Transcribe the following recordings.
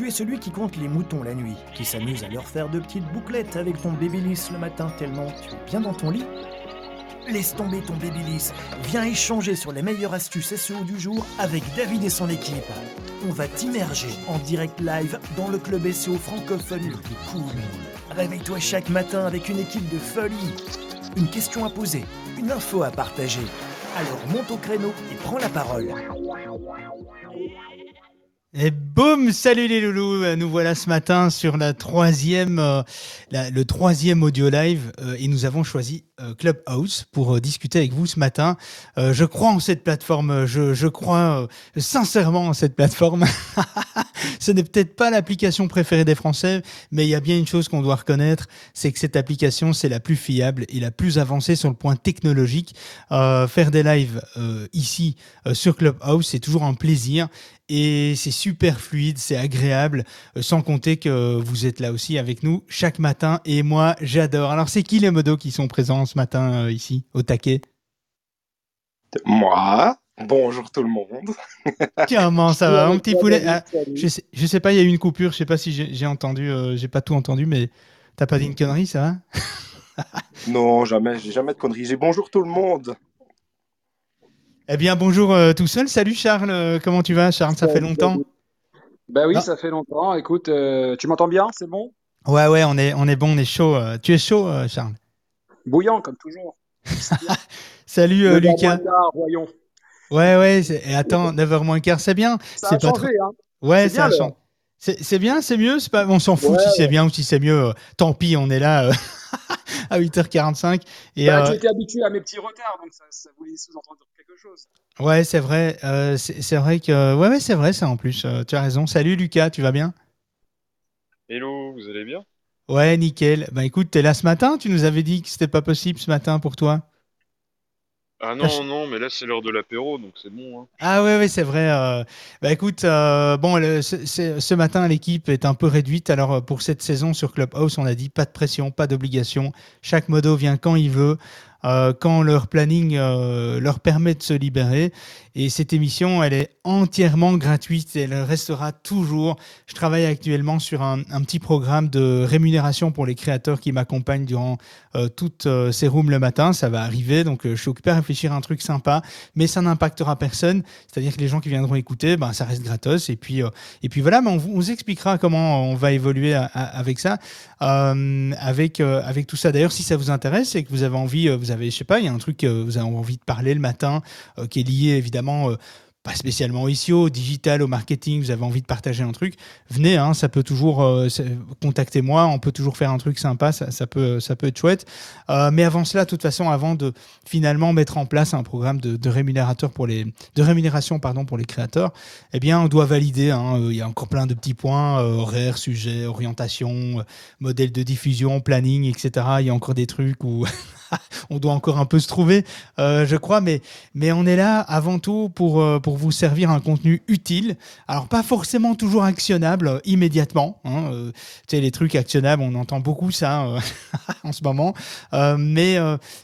Tu es celui qui compte les moutons la nuit, qui s'amuse à leur faire de petites bouclettes avec ton babyliss le matin tellement tu es bien dans ton lit. Laisse tomber ton babyliss, viens échanger sur les meilleures astuces SEO du jour avec David et son équipe. On va t'immerger en direct live dans le club SEO francophone le plus cool. Réveille-toi chaque matin avec une équipe de folie. Une question à poser, une info à partager. Alors monte au créneau et prends la parole. Et boum, salut les loulous, nous voilà ce matin sur la troisième, euh, le troisième audio live euh, et nous avons choisi euh, Clubhouse pour euh, discuter avec vous ce matin. Euh, je crois en cette plateforme, je, crois euh, sincèrement en cette plateforme. Ce n'est peut-être pas l'application préférée des Français, mais il y a bien une chose qu'on doit reconnaître, c'est que cette application c'est la plus fiable et la plus avancée sur le point technologique. Euh, faire des lives euh, ici euh, sur Clubhouse, c'est toujours un plaisir et c'est super fluide, c'est agréable, euh, sans compter que vous êtes là aussi avec nous chaque matin et moi j'adore. Alors c'est qui les modos qui sont présents ce matin euh, ici au taquet Moi, bonjour tout le monde. Comment ça va mon petit poulet Ah, je, sais, je sais pas, il y a eu une coupure, je sais pas si j'ai entendu, euh, j'ai pas tout entendu, mais t'as pas dit une connerie, ça va? Non, jamais, j'ai jamais de conneries. J'ai bonjour tout le monde. Eh bien bonjour euh, tout seul, salut Charles, comment tu vas Charles, ça fait longtemps Bah oui, ça fait longtemps. Écoute, euh, tu m'entends bien? C'est bon? Ouais ouais, on est, on est bon, on est chaud. Tu es chaud Charles? Bouillant, comme toujours. Salut euh, Le Lucas. quart, voyons. Ouais ouais, et attends, 9h moins quart, c'est bien. Ça C'est a pas changé, hein. Ouais, C'est ça a changé. C'est c'est bien, c'est mieux, c'est pas... on s'en fout Ouais, si c'est bien ou si c'est mieux. euh, tant pis, on est là euh, à 8h45. Et, Bah, euh, tu étais habitué à mes petits retards, donc ça, ça voulait sous-entendre quelque chose. ouais, c'est vrai. euh, c'est c'est vrai que. Ouais, ouais, c'est vrai, ça en plus. euh, tu as raison. Salut Lucas, tu vas bien? Hello, vous allez bien? Ouais, nickel. Bah écoute, t'es là ce matin? Tu nous avais dit que c'était pas possible ce matin pour toi. Ah Ah, non, non, mais là c'est l'heure de l'apéro, donc c'est bon. Hein. Ah ouais, ouais, c'est vrai. euh, Bah écoute, euh, bon, le- ce, ce- ce matin, l'équipe est un peu réduite. Alors euh, pour cette saison sur Clubhouse, on a dit pas de pression, pas d'obligation. Chaque modo vient quand il veut, euh, quand leur planning euh, leur permet de se libérer. Et cette émission, elle est entièrement gratuite elle restera toujours. Je travaille actuellement sur un, petit programme de rémunération pour les créateurs qui m'accompagnent durant euh, toutes ces rooms le matin. Ça va arriver, donc je suis occupé à réfléchir à un truc sympa, mais ça n'impactera personne. C'est-à-dire que les gens qui viendront écouter, ben, ça reste gratos. Et puis, et puis voilà, on, vous, expliquera comment on va évoluer avec ça, avec, avec tout ça. D'ailleurs, si ça vous intéresse et que vous avez envie, avez, je sais pas, il y a un truc que vous avez envie de parler le matin, euh, qui est lié évidemment, euh, pas spécialement ici au digital, au marketing, vous avez envie de partager un truc, venez, hein, ça peut toujours, euh, contactez-moi, on peut toujours faire un truc sympa, ça, peut, ça peut être chouette. Euh, mais avant cela, de toute façon, avant de finalement mettre en place un programme de, rémunérateur pour les, de rémunération pardon, pour les créateurs, eh bien, on doit valider. hein, euh, il y a encore plein de petits points, euh, horaire, sujet, orientation, modèle de diffusion, planning, etc. Il y a encore des trucs où on doit encore un peu se trouver, je crois, mais, mais on est là avant tout pour, pour vous servir un contenu utile. Alors, pas forcément toujours actionnable euh, immédiatement. hein, euh, tu sais, les trucs actionnables, on entend beaucoup ça euh, en ce moment. Mais,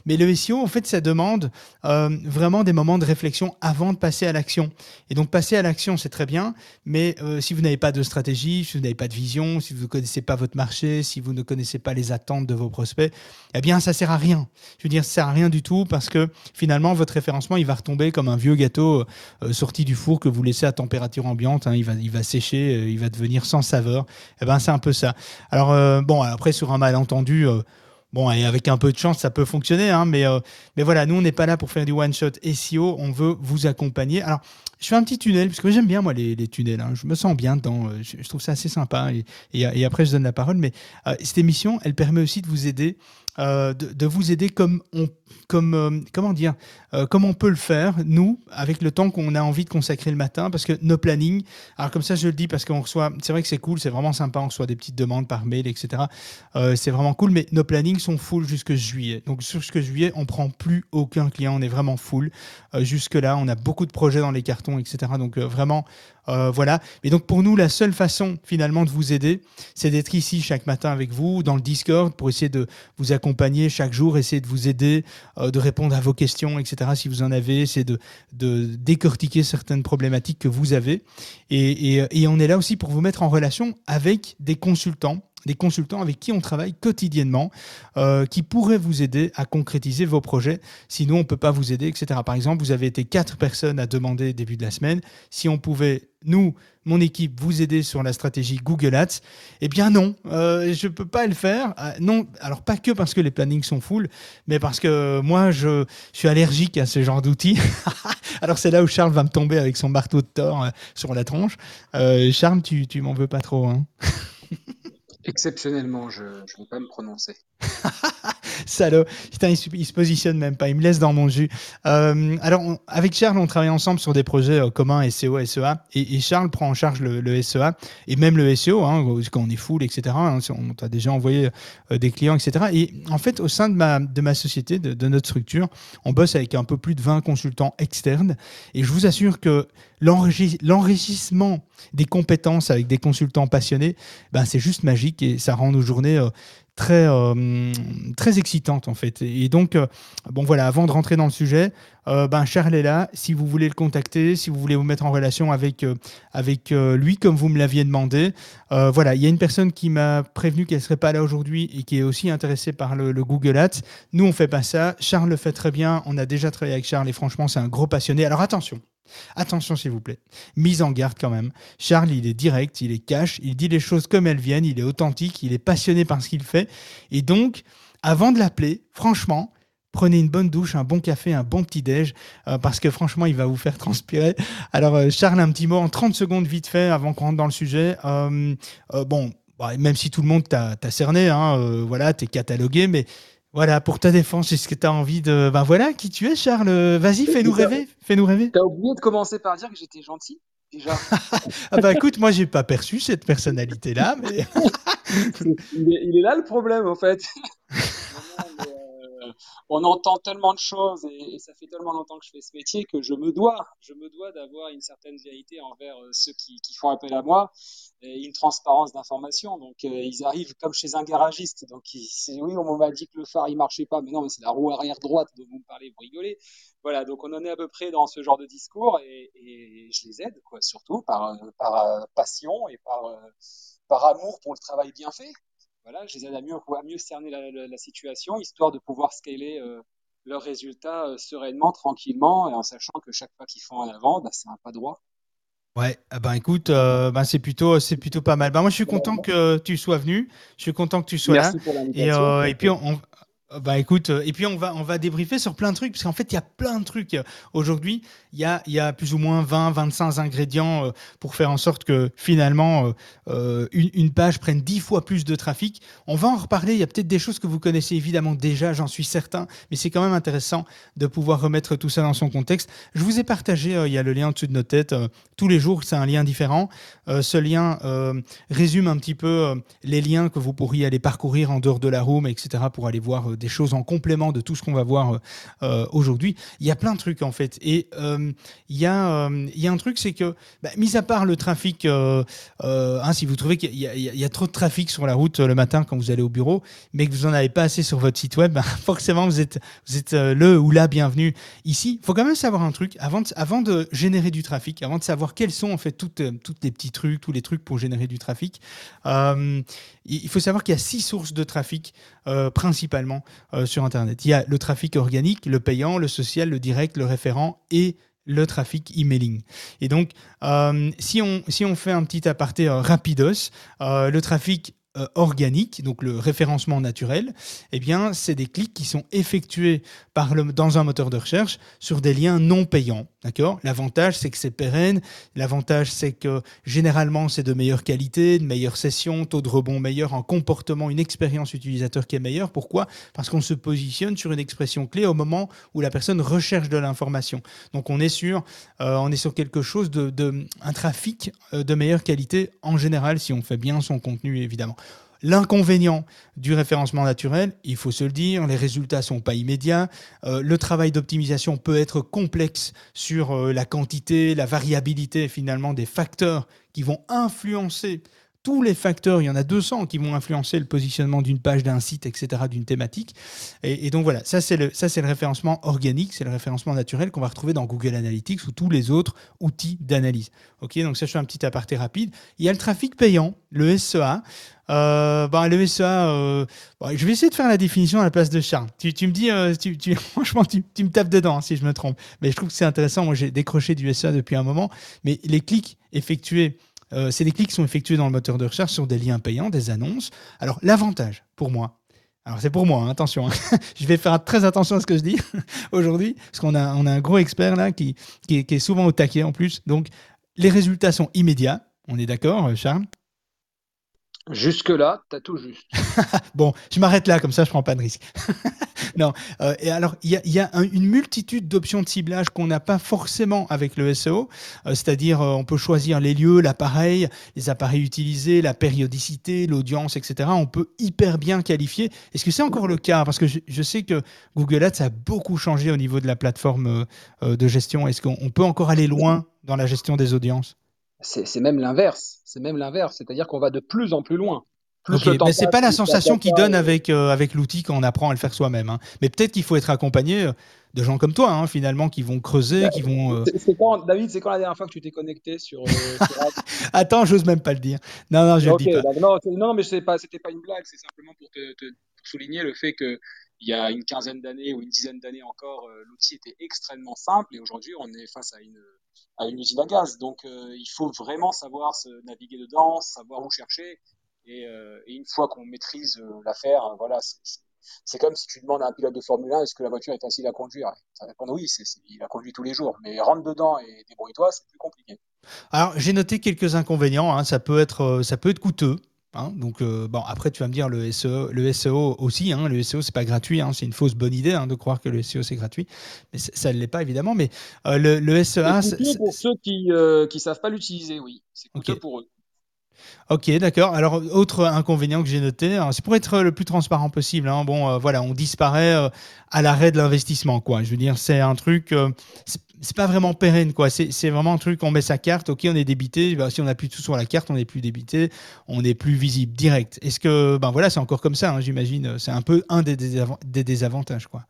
mais le SEO, en fait, ça demande vraiment des moments de réflexion avant de passer à l'action. Et donc, passer à l'action, c'est très bien, mais si vous n'avez pas de stratégie, si vous n'avez pas de vision, si vous ne connaissez pas votre marché, si vous ne connaissez pas les attentes de vos prospects, eh bien, ça sert à rien. Je veux dire, ça sert à rien du tout parce que finalement, votre référencement, il va retomber comme un vieux gâteau sorti du four que vous laissez à température ambiante. hein. il, va, il va sécher, euh, il va devenir sans saveur. Eh ben, c'est un peu ça. Alors, euh, bon, après, sur un malentendu, euh, bon, et avec un peu de chance, ça peut fonctionner, hein, mais, mais voilà, nous, on n'est pas là pour faire du one-shot SEO, on veut vous accompagner. Alors, je fais un petit tunnel, parce que j'aime bien, moi, les, tunnels. hein. Je me sens bien dedans. Je, trouve ça assez sympa. Et, après, je donne la parole. Mais cette émission, elle permet aussi de vous aider, euh, de, vous aider comme on, comme, euh, comment dire, euh, on peut le faire, nous, avec le temps qu'on a envie de consacrer le matin, parce que nos plannings, alors comme ça, je le dis parce qu'on reçoit, c'est vrai que c'est cool, c'est vraiment sympa, on reçoit des petites demandes par mail, etc. Euh, c'est vraiment cool, mais nos plannings sont full jusque juillet. Donc jusque juillet, on prend plus aucun client, on est vraiment full. Jusque-là, on a beaucoup de projets dans les cartons carton, etc. Donc vraiment, euh, voilà. Et donc pour nous, la seule façon finalement de vous aider, c'est d'être ici chaque matin avec vous, dans le Discord, pour essayer de vous accompagner chaque jour, essayer de vous aider, euh, de répondre à vos questions, etc. Si vous en avez, essayer de, décortiquer certaines problématiques que vous avez. Et on est là aussi pour vous mettre en relation avec des consultants des consultants avec qui on travaille quotidiennement, euh, qui pourraient vous aider à concrétiser vos projets. Sinon, on ne peut pas vous aider, etc. Par exemple, vous avez été quatre personnes à demander début de la semaine si on pouvait, nous, mon équipe, vous aider sur la stratégie Google Ads. Eh bien non, euh, je ne peux pas le faire. Euh, non, alors pas que parce que les plannings sont full, mais parce que moi, je, suis allergique à ce genre d'outils. alors c'est là où Charles va me tomber avec son marteau de Thor euh, sur la tronche. Charles, tu, tu m'en veux pas trop. Hein? Exceptionnellement, je ne vais pas me prononcer. Salaud. Putain, il, il se positionne même pas. Il me laisse dans mon jus. Euh, alors, avec Charles, on travaille ensemble sur des projets euh, communs SEO, SEA. Et, et Charles prend en charge le, SEA et même le SEO, hein, quand on est full, etc. hein, on t'a déjà envoyé euh, des clients, etc. Et en fait, au sein de ma, société, de, de notre structure, on bosse avec un peu plus de 20 consultants externes. Et je vous assure que l'enrichi- l'enrichissement des compétences avec des consultants passionnés, ben, c'est juste magique et ça rend nos journées euh, très, euh, très excitantes en fait. Et donc, euh, bon voilà, avant de rentrer dans le sujet, ben Charles est là. Si vous voulez le contacter, si vous voulez vous mettre en relation avec, avec lui, comme vous me l'aviez demandé, voilà, il y a une personne qui m'a prévenu qu'elle serait pas là aujourd'hui et qui est aussi intéressée par le, le Google Ads. Nous, on fait pas ça. Charles le fait très bien. On a déjà travaillé avec Charles et franchement, c'est un gros passionné. Alors attention. Attention s'il vous plaît. Mise en garde quand même. Charles, il est direct, il est cash, il dit les choses comme elles viennent, il est authentique, il est passionné par ce qu'il fait. Et donc, avant de l'appeler, franchement, prenez une bonne douche, un bon café, un bon petit déj, euh, parce que franchement, il va vous faire transpirer. Alors, euh, Charles, un petit mot en 30 secondes vite fait avant qu'on rentre dans le sujet. Euh, bon, bah, même si tout le monde t'a cerné, hein, voilà, t'es catalogué, mais voilà, pour ta défense, est-ce que tu as envie de... Ben voilà, qui tu es, Charles Vas-y, fais-nous rêver, fais-nous rêver. T'as oublié de commencer par dire que j'étais gentil, déjà. Ah bah écoute, moi j'ai pas perçu cette personnalité-là, mais il, est, il est là le problème, en fait. Non, non, mais, on entend tellement de choses et, ça fait tellement longtemps que je fais ce métier que je me dois, je me dois d'avoir une certaine vérité envers euh, ceux qui, font appel à moi et une transparence d'information. Donc euh, ils arrivent comme chez un garagiste. Donc oui, on m'a dit que le phare il marchait pas, mais non, mais c'est la roue arrière droite dont vous me parlez, vous rigolez. Voilà, donc on en est à peu près dans ce genre de discours et, je les aide, quoi, surtout par, euh, passion et par amour pour le travail bien fait. Voilà, je les aide à mieux, à mieux cerner la, la- la situation, histoire de pouvoir scaler euh, leurs résultats euh, sereinement, tranquillement, et en sachant que chaque pas qu'ils font en avant, bah, c'est un pas droit. ouais, ah ben écoute, euh, ben c'est plutôt, c'est plutôt pas mal. Ben moi je suis content que tu sois venu, je suis content que tu sois là. Merci pour Et, euh, et puis on, bah écoute, euh, et puis on va on va débriefer sur plein de trucs parce qu'en fait il y a plein de trucs Euh, aujourd'hui. Il y a y a plus ou moins 20 25 ingrédients euh, pour faire en sorte que finalement euh, euh, une, une page prenne 10 fois plus de trafic. On va en reparler. Il y a peut-être des choses que vous connaissez évidemment déjà, j'en suis certain, mais c'est quand même intéressant de pouvoir remettre tout ça dans son contexte. Je vous ai partagé, euh, il y a le lien au-dessus de notre tête. euh, tous les jours, c'est un lien différent. Euh, ce lien euh, résume un petit peu euh, les liens que vous pourriez aller parcourir en dehors de la room, etc., pour aller voir euh, des choses en complément de tout ce qu'on va voir euh, aujourd'hui. Il y a plein de trucs en fait. Et euh, il y, a, euh, il y a un truc, c'est que, bah, mis à part le trafic, hein, si vous trouvez qu'il y, a- trop de trafic sur la route le matin quand vous allez au bureau, mais que vous n'en avez pas assez sur votre site web, bah, forcément vous êtes, vous êtes le ou la bienvenue ici. Il faut quand même savoir un truc avant de, avant de générer du trafic, avant de savoir quels sont en fait toutes, toutes les petits trucs, tous les trucs pour générer du trafic. il faut savoir qu'il y a six sources de trafic principalement euh, sur Internet. Il y a le trafic organique, le payant, le social, le direct, le référent et le trafic emailing. Et donc, euh, si, on, si on fait un petit aparté euh, rapidos, euh, le trafic euh, organique, donc le référencement naturel, eh bien, c'est des clics qui sont effectués dans un moteur de recherche sur des liens non payants. D'accord? L'avantage, c'est que c'est pérenne. L'avantage, c'est que généralement, c'est de meilleure qualité, de meilleure session, taux de rebond meilleur, un comportement, une expérience utilisateur qui est meilleure. Pourquoi? Parce qu'on se positionne sur une expression clé au moment où la personne recherche de l'information. Donc, on est sur, euh, quelque chose de un trafic euh, de meilleure qualité en général, si on fait bien son contenu, évidemment. L'inconvénient du référencement naturel, il faut se le dire, les résultats sont pas immédiats. Euh, le travail d'optimisation peut être complexe sur euh, la quantité, la variabilité finalement des facteurs qui vont influencer tous les facteurs, il y en a 200 qui vont influencer le positionnement d'une page, d'un site, etc., d'une thématique. Et, donc voilà, ça c'est le, le référencement organique, c'est le référencement naturel qu'on va retrouver dans Google Analytics ou tous les autres outils d'analyse. Ok, donc ça je fais un petit aparté rapide. Il y a le trafic payant, le SEA. Euh, bah, le SEA, euh, je vais essayer de faire la définition à la place de Charles. Tu, me dis, euh, tu, franchement, tu, tu, me tapes dedans hein, si je me trompe. Mais je trouve que c'est intéressant. Moi, j'ai décroché du SEA depuis un moment. Mais les clics effectués euh, c'est des clics qui sont effectués dans le moteur de recherche sur des liens payants, des annonces. Alors, l'avantage pour moi, alors c'est pour moi, hein, attention, hein. je vais faire très attention à ce que je dis aujourd'hui, parce qu'on a, on a un gros expert là qui, qui, est, souvent au taquet en plus. Donc, les résultats sont immédiats, on est d'accord, euh, Charles? Jusque-là, tu as tout juste. bon, je m'arrête là, comme ça je prends pas de risque. non, euh, et alors il y a, une multitude d'options de ciblage qu'on n'a pas forcément avec le SEO, euh, c'est-à-dire euh, on peut choisir les lieux, l'appareil, les appareils utilisés, la périodicité, l'audience, etc. On peut hyper bien qualifier. Est-ce que c'est encore le cas? Parce que je, sais que Google Ads a beaucoup changé au niveau de la plateforme de gestion. Est-ce qu'on peut encore aller loin dans la gestion des audiences? C'est même l'inverse. C'est même l'inverse. C'est-à-dire qu'on va de plus en plus loin. Okay, mais c'est pas la sensation qu'il donne avec, euh, avec l'outil quand on apprend à le faire soi-même. Hein. Mais peut-être qu'il faut être accompagné euh, de gens comme toi, hein, finalement, qui vont creuser, bah, qui vont. Euh, quand, David, c'est quand la dernière fois que tu t'es connecté sur. Attends, j'ose même pas le dire. Non, non, je okay, le dis pas. non, non, mais c'était pas, pas une blague. C'est simplement pour te, te, souligner le fait que il y a une quinzaine d'années ou une dizaine d'années encore, l'outil était extrêmement simple et aujourd'hui, on est face à une à une usine à gaz. Donc euh, il faut vraiment savoir se naviguer dedans, savoir où chercher. Et, euh, une fois qu'on maîtrise euh, l'affaire, voilà, c'est comme si tu demandes à un pilote de Formule 1 est-ce que la voiture est facile à conduire? Ça répond oui, il la conduit tous les jours. Mais rentre dedans et débrouille-toi, c'est plus compliqué. Alors j'ai noté quelques inconvénients. Hein. Ça peut être ça peut être coûteux. Hein, donc, euh, bon, après, tu vas me dire le SEO, le SEO aussi. Hein, le SEO, c'est pas gratuit. Hein, c'est une fausse bonne idée de croire que le SEO c'est gratuit, mais ça ne l'est pas évidemment. Mais euh, le, le, SEA, c'est pour ceux qui euh, qui savent pas l'utiliser, oui. C'est coûteux pour eux. Ok, d'accord. Alors, autre inconvénient que j'ai noté, c'est pour être le plus transparent possible. bon, voilà, on disparaît à l'arrêt de l'investissement, quoi. Je veux dire, c'est un truc, c'est pas vraiment pérenne, quoi. C'est vraiment un truc, on met sa carte, ok, on est débité. Bah, si on plus tout sur la carte, on n'est plus débité, on n'est plus visible direct. Est-ce que, ben voilà, c'est encore comme ça, hein, j'imagine. C'est un peu un des, des désavantages, quoi.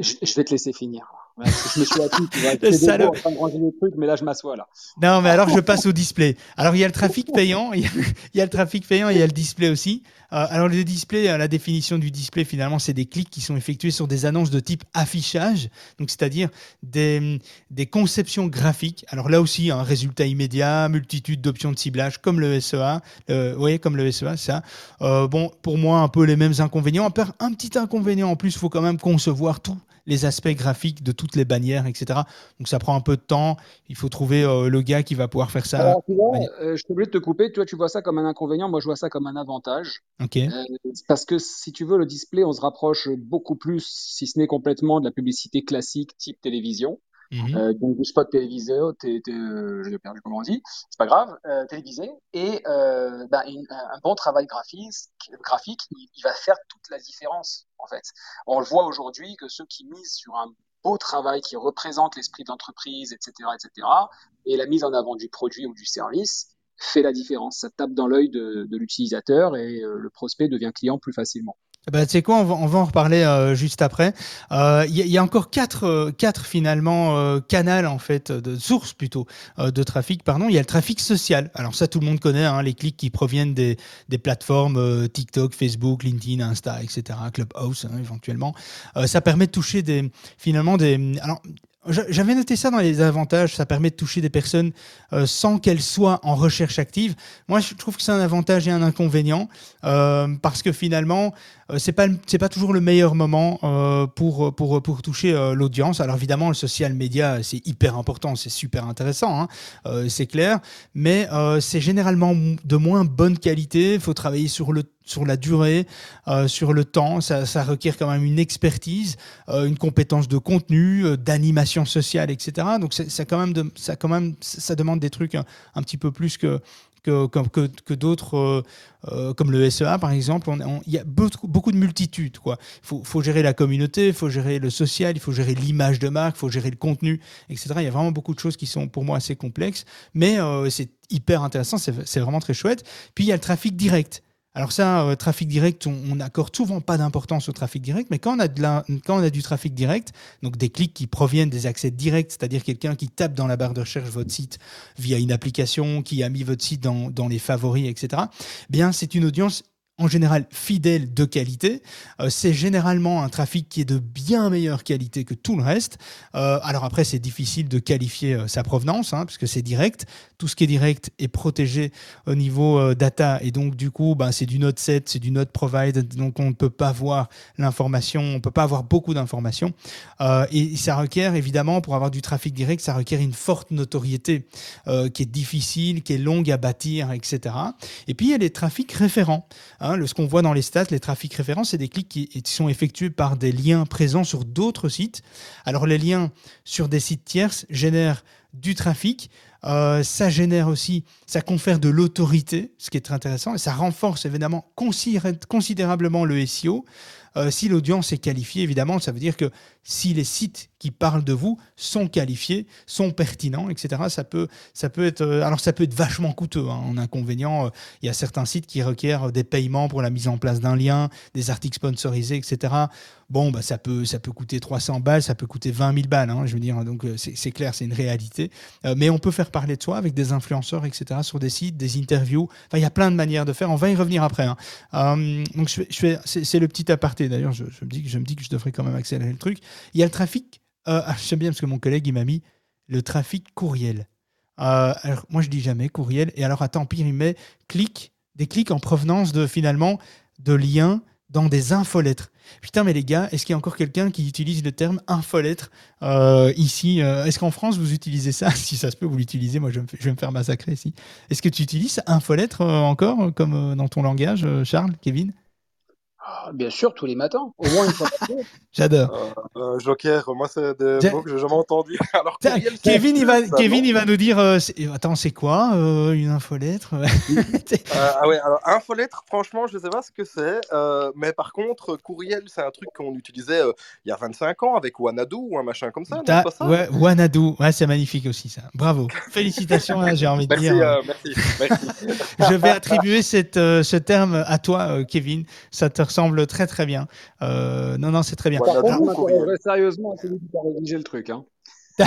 Je, vais te laisser finir. Je me suis assis, tu vois. Je salaud. en train de ranger les trucs, mais là, je m'assois là. Non, mais alors je passe au display. Alors il y a le trafic payant, il y a, le trafic payant il y a le display aussi. Euh, alors le display, euh, la définition du display finalement, c'est des clics qui sont effectués sur des annonces de type affichage, donc c'est-à-dire des, des conceptions graphiques. Alors là aussi, un résultat immédiat, multitude d'options de ciblage comme le SEA. Euh, vous voyez, comme le SEA, ça. bon, pour moi, un peu les mêmes inconvénients. Un petit inconvénient en plus, il faut quand même concevoir tout les aspects graphiques de toutes les bannières, etc. Donc ça prend un peu de temps. Il faut trouver euh, le gars qui va pouvoir faire ça. Alors, tu vois, euh, je suis obligé de te couper. Toi, tu vois ça comme un inconvénient. Moi, je vois ça comme un avantage. Ok. Euh, parce que si tu veux, le display, on se rapproche beaucoup plus, si ce n'est complètement, de la publicité classique type télévision. Mhm. Euh, donc du spot télévisé, t euh, j'ai perdu comment on dit, c'est pas grave, euh, télévisé, et euh, bah, un bon travail graphique, graphique il, il, va faire toute la différence en fait. On le voit aujourd'hui que ceux qui misent sur un beau travail qui représente l'esprit d'entreprise, etc., etc., et la mise en avant du produit ou du service fait la différence. Ça tape dans l'œil de, de l'utilisateur et le prospect devient client plus facilement. Bah, tu sais quoi, on va, en reparler euh, juste après. Il euh, y, y, a encore quatre, euh, quatre finalement canaux en fait de sources plutôt de trafic. Pardon, il y a le trafic social. Alors ça, tout le monde connaît hein, les clics qui proviennent des, plateformes TikTok, Facebook, LinkedIn, Insta, etc. Clubhouse hein, éventuellement. ça permet de toucher des finalement des. Alors j'avais noté ça dans les avantages, ça permet de toucher des personnes sans qu'elles soient en recherche active. Moi, je trouve que c'est un avantage et un inconvénient parce que finalement, c'est pas c'est pas toujours le meilleur moment euh, pour pour pour toucher euh, l'audience. Alors évidemment, le social media c'est hyper important, c'est super intéressant, hein, euh, c'est clair, mais c'est généralement de moins bonne qualité. Il faut travailler sur le sur la durée, euh, sur le temps. Ça, ça, requiert quand même une expertise, euh, une compétence de contenu, euh, d'animation sociale, etc. Donc ça, quand même ça, quand même, ça demande des trucs un petit peu plus que, que, que, que d'autres, euh, euh, comme le SEA par exemple. Il y a beaucoup, beaucoup de multitudes. Il faut, faut gérer la communauté, il faut gérer le social, il faut gérer l'image de marque, il faut gérer le contenu, etc. Il y a vraiment beaucoup de choses qui sont pour moi assez complexes, mais euh, c'est hyper intéressant, c'est vraiment très chouette. Puis il y a le trafic direct. Alors ça, euh, trafic direct, on n'accorde souvent pas d'importance au trafic direct, mais quand on, a quand on a du trafic direct, donc des clics qui proviennent des accès directs, c'est-à-dire quelqu'un qui tape dans la barre de recherche votre site via une application, qui a mis votre site dans, les favoris, etc., bien c'est une audience en général fidèle de qualité. Euh, c'est généralement un trafic qui est de bien meilleure qualité que tout le reste. Euh, alors après, c'est difficile de qualifier sa provenance, hein, parce que c'est direct. Tout ce qui est direct est protégé au niveau euh, data, et donc du coup, ben, c'est du node 7, c'est du node provide, donc on ne peut pas voir l'information, on ne peut pas avoir beaucoup d'informations. Euh, et ça requiert évidemment, pour avoir du trafic direct, ça requiert une forte notoriété euh, qui est difficile, qui est longue à bâtir, etc. Et puis il y a les trafics référents. Hein, le- ce qu'on voit dans les stats, les trafics référents, c'est des clics qui, qui sont effectués par des liens présents sur d'autres sites. Alors les liens sur des sites tierces génèrent du trafic. Euh, ça génère aussi, ça confère de l'autorité, ce qui est très intéressant, et ça renforce évidemment considéra- considérablement le SEO. Euh, si l'audience est qualifiée, évidemment, ça veut dire que si les sites qui parlent de vous sont qualifiés, sont pertinents, etc., ça peut, ça peut être, euh, alors ça peut être vachement coûteux. hein. En inconvénient, euh, il y a certains sites qui requièrent des paiements pour la mise en place d'un lien, des articles sponsorisés, etc. Bon, bah, ça, peut, ça peut coûter 300 balles, ça peut coûter 20 000 balles, hein, je veux dire, donc euh, c'est clair, c'est une réalité. Mais on peut faire parler de soi avec des influenceurs, etc., sur des sites, des interviews. Enfin, il y a plein de manières de faire. On va y revenir après. hein. Donc, c'est le petit aparté. D'ailleurs, je, je me dis que je devrais quand même accélérer le truc. Il y a le trafic. Euh, ah, J'aime bien parce que mon collègue il m'a mis le trafic courriel. Euh, alors, moi, je dis jamais courriel. Et alors, attends, pire, il met des clics en provenance de finalement de liens dans des infolettres. Putain, mais les gars, est-ce qu'il y a encore quelqu'un qui utilise le terme infolettre euh, ici euh, Est-ce qu'en France, vous utilisez ça? Si ça se peut, vous l'utilisez. Moi, je vais, me, faire massacrer ici. Est-ce que tu utilises infolettre encore, comme dans ton langage, Charles, Kevin? Ah, bien sûr, tous les matins, au moins une fois par jour. J'adore. Euh, Joker, moi, c'est des Tiens. mots que j'ai jamais entendus. Alors, Kevin, il va, ça, Kevin, il va nous dire. euh, c'est- attends, c'est quoi euh, une infolettre? Euh, ah ouais, alors infolettre, franchement, je sais pas ce que c'est, euh, mais par contre, courriel, c'est un truc qu'on utilisait euh, il y a 25 ans avec Wanadu ou un machin comme ça, pas ça ouais, Wanadu, ouais, c'est magnifique aussi ça. Bravo. Félicitations, hein, j'ai envie de Merci, dire. euh, merci, merci. Je vais attribuer cette, euh, ce terme à toi, euh, Kevin. Ça te ressemble très très bien. Euh, non, non, c'est très bien. Par contre, m'interrogerai sérieusement celui qui a rédigé le truc. Hein.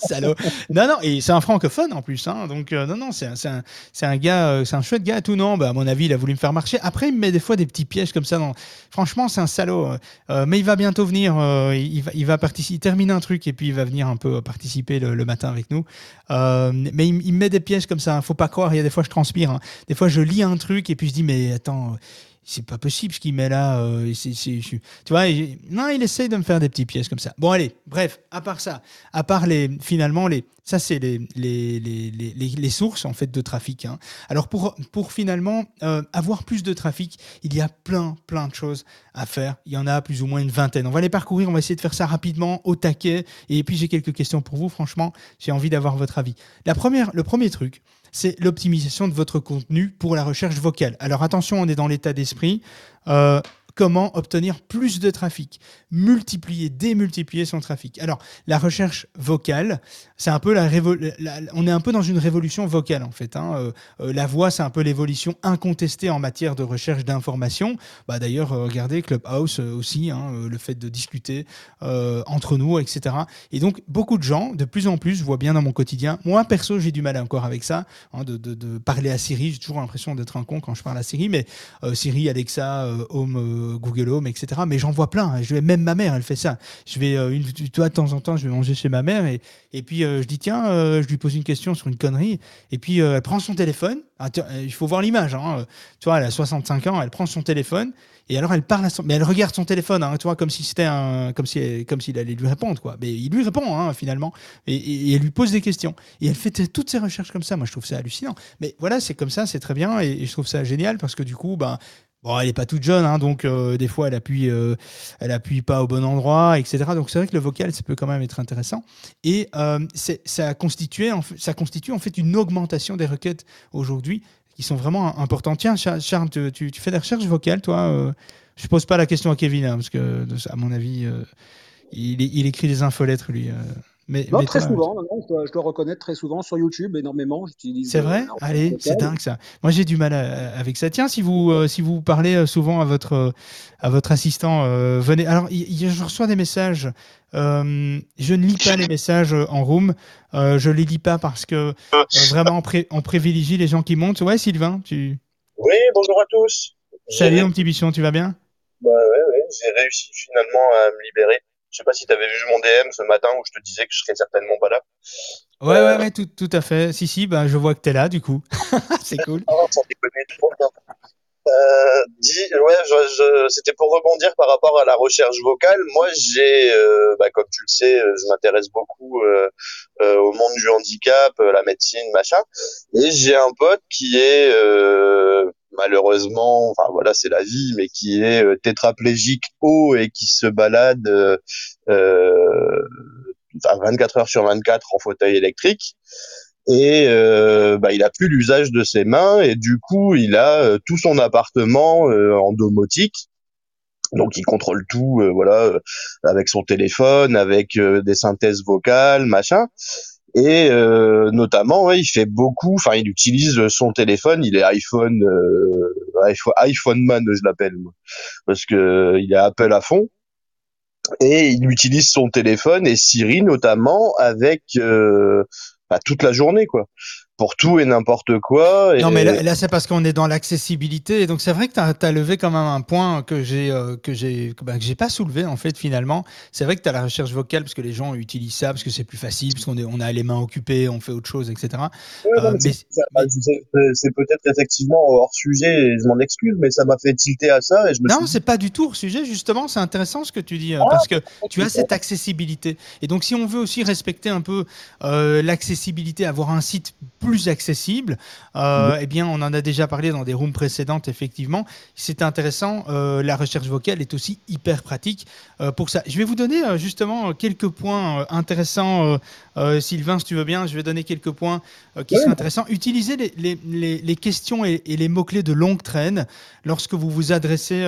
Salaud. Non, non, et c'est un francophone en plus. Hein, donc, euh, non, non, c'est un, c'est un, c'est un gars, euh, c'est un chouette gars. Tout non, bah, à mon avis, il a voulu me faire marcher. Après, il me met des fois des petits pièges comme ça. Dans... Franchement, c'est un salaud. euh, mais il va bientôt venir. euh, il, va, il va participer. Il termine un truc et puis il va venir un peu participer le, le matin avec nous. Euh, mais il, il me met des pièges comme ça. hein, Faut pas croire. Il y a des fois, je transpire. hein. Des fois, je lis un truc et puis je dis, mais attends. C'est pas possible ce qu'il met là. euh, tu vois, il- non, il essaye de me faire des petits pièges comme ça. Bon, allez, bref, à part ça, à part les, finalement, les, ça c'est les, les, les, les, les- les sources en fait de trafic. hein. Alors pour, pour finalement euh, avoir plus de trafic, il y a plein, plein de choses à faire. Il y en a plus ou moins une vingtaine. On va les parcourir, on va essayer de faire ça rapidement, au taquet. Et puis j'ai quelques questions pour vous. Franchement, j'ai envie d'avoir votre avis. La première, le premier truc, c'est l'optimisation de votre contenu pour la recherche vocale. Alors attention, on est dans l'état d'esprit. Euh, comment obtenir plus de trafic Multiplier, démultiplier son trafic. Alors, la recherche vocale, c'est un peu la, on est un peu dans une révolution vocale en fait. hein. Euh, euh, la voix, c'est un peu l'évolution incontestée en matière de recherche d'informations. Bah, D'ailleurs, euh, regardez Clubhouse aussi, hein, le fait de discuter entre nous, etc. Et donc, beaucoup de gens, de plus en plus, vois bien dans mon quotidien. Moi, perso, j'ai du mal encore avec ça, hein, de, parler à Siri. J'ai toujours l'impression d'être un con quand je parle à Siri, mais euh, Siri, Alexa, Home, euh, Google Home, etc. Mais j'en vois plein. hein. Je vais, même ma mère, elle fait ça. Je vais, euh, une, tu vois, de temps en temps, je vais manger chez ma mère et, et puis euh, je dis, tiens, je lui pose une question sur une connerie. Et puis elle prend son téléphone. Ah, il faut voir l'image. hein. Tu vois, elle a 65 ans, elle prend son téléphone. Et alors elle parle à son... Mais elle regarde son téléphone, hein, tu vois, comme si c'était un... comme si comme s'il allait lui répondre, quoi. Mais il lui répond, hein, finalement. Et, et- elle lui pose des questions. Et elle fait toutes ses recherches comme ça. Moi, je trouve ça hallucinant. Mais voilà, c'est comme ça, c'est très bien. Et, et je trouve ça génial parce que du coup, ben, Bon, elle est pas toute jeune, hein, donc euh, des fois elle appuie, euh, elle appuie pas au bon endroit, etc. Donc c'est vrai que le vocal, ça peut quand même être intéressant. Et euh, ça ça constitue en fait une augmentation des requêtes aujourd'hui qui sont vraiment importantes. Tiens, Char- Charles, tu, fais des recherches vocales, toi Je pose pas la question à Kevin, hein, parce que à mon avis, il, il écrit des infolettres lui. Euh. mais, Non, mais très souvent, non, je, dois, je dois reconnaître très souvent sur YouTube, énormément. J'utilise. C'est vrai? euh, la Allez, c'est dingue ça. Moi, j'ai du mal à- avec ça. Tiens, si vous, euh, si vous parlez euh, souvent à votre, euh, à votre assistant, euh, venez. Alors, je reçois des messages. Euh, je ne lis pas les messages euh, en room. Euh, je les lis pas parce que euh, vraiment, on, pré- on privilégie les gens qui montent. Ouais, Sylvain, tu. Oui, bonjour à tous. Salut, mon petit bichon, tu vas bien? Bah ouais, ouais, j'ai réussi finalement à me libérer. Je sais pas si tu avais vu mon DM ce matin où je te disais que je serais certainement pas là. Ouais, ouais, ouais, tout, tout à fait. Si, si, bah, je vois que tu es là, du coup. c'est cool. Sans déconner, trop bien. Euh, dis, ouais, je, je- c'était pour rebondir par rapport à la recherche vocale. Moi, j'ai, euh, bah, comme tu le sais, euh, je m'intéresse beaucoup euh, euh, au monde du handicap, euh, la médecine, machin. Et j'ai un pote qui est euh, malheureusement, enfin voilà, c'est la vie, mais qui est euh, tétraplégique haut et qui se balade euh, euh, enfin, 24 heures sur 24 en fauteuil électrique. Et euh, bah, il a plus l'usage de ses mains et du coup il a euh, tout son appartement euh, en domotique. Donc il contrôle tout euh, voilà euh, avec son téléphone avec euh, des synthèses vocales machin et euh, notamment ouais, il fait beaucoup enfin il utilise son téléphone il est iPhone euh, iPhone, iPhone man je l'appelle parce que il est Apple à fond. Et il utilise son téléphone et Siri notamment avec euh, bah, toute la journée quoi pour tout et n'importe quoi et Non, mais là, là, c'est parce qu'on est dans l'accessibilité. Donc, c'est vrai que tu as, levé quand même un point que j'ai euh, que j'ai que j'ai pas soulevé, en fait, finalement. C'est vrai que tu as la recherche vocale parce que les gens utilisent ça, parce que c'est plus facile, parce qu'on on a les mains occupées, on fait autre chose, etc. Ouais, Euh, mais c'est- peut-être effectivement hors sujet et je m'en excuse mais ça m'a fait tilter à ça et je me Non, suis c'est pas du tout hors sujet, justement. C'est intéressant ce que tu dis, euh, parce que tu as cette accessibilité. Et donc, si on veut aussi respecter un peu euh, l'accessibilité, avoir un site plus accessible, euh, eh bien, on en a déjà parlé dans des rooms précédentes, effectivement. C'est intéressant. euh, la recherche vocale est aussi hyper pratique euh, pour ça. Je vais vous donner euh, justement quelques points intéressants, Sylvain, si tu veux bien. Je vais donner quelques points qui Ouais. sont intéressants. Utilisez les, les- les- les questions et, et les mots-clés de longue traîne lorsque vous vous adressez,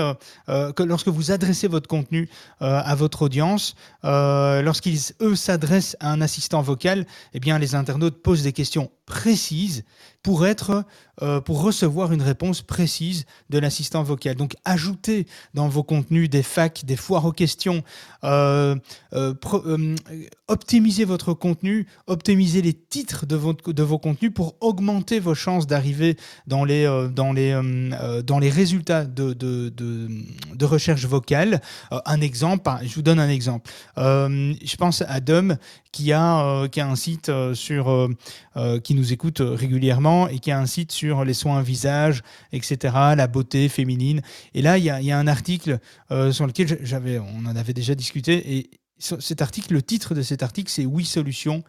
que lorsque vous adressez votre contenu à votre audience, lorsqu'ils eux s'adressent à un assistant vocal, eh bien les internautes posent des questions précises précise pour être, euh, pour recevoir une réponse précise de l'assistant vocal. Donc ajoutez dans vos contenus des facs, des foires aux questions, euh, euh, optimisez votre contenu, optimisez les titres de, votre- de vos contenus pour augmenter vos chances d'arriver dans les, dans les, dans les résultats de, de, de, de recherche vocale. Un exemple, je vous donne un exemple. Je pense à Dom qui a, qui a un site sur, qui nous écoute euh, et qui a un site sur les soins visage, etc., la beauté féminine. Et là, il y a, un article euh, sur lequel j'avais, on en avait déjà discuté. Et cet article, le titre de cet article, c'est Oui Solution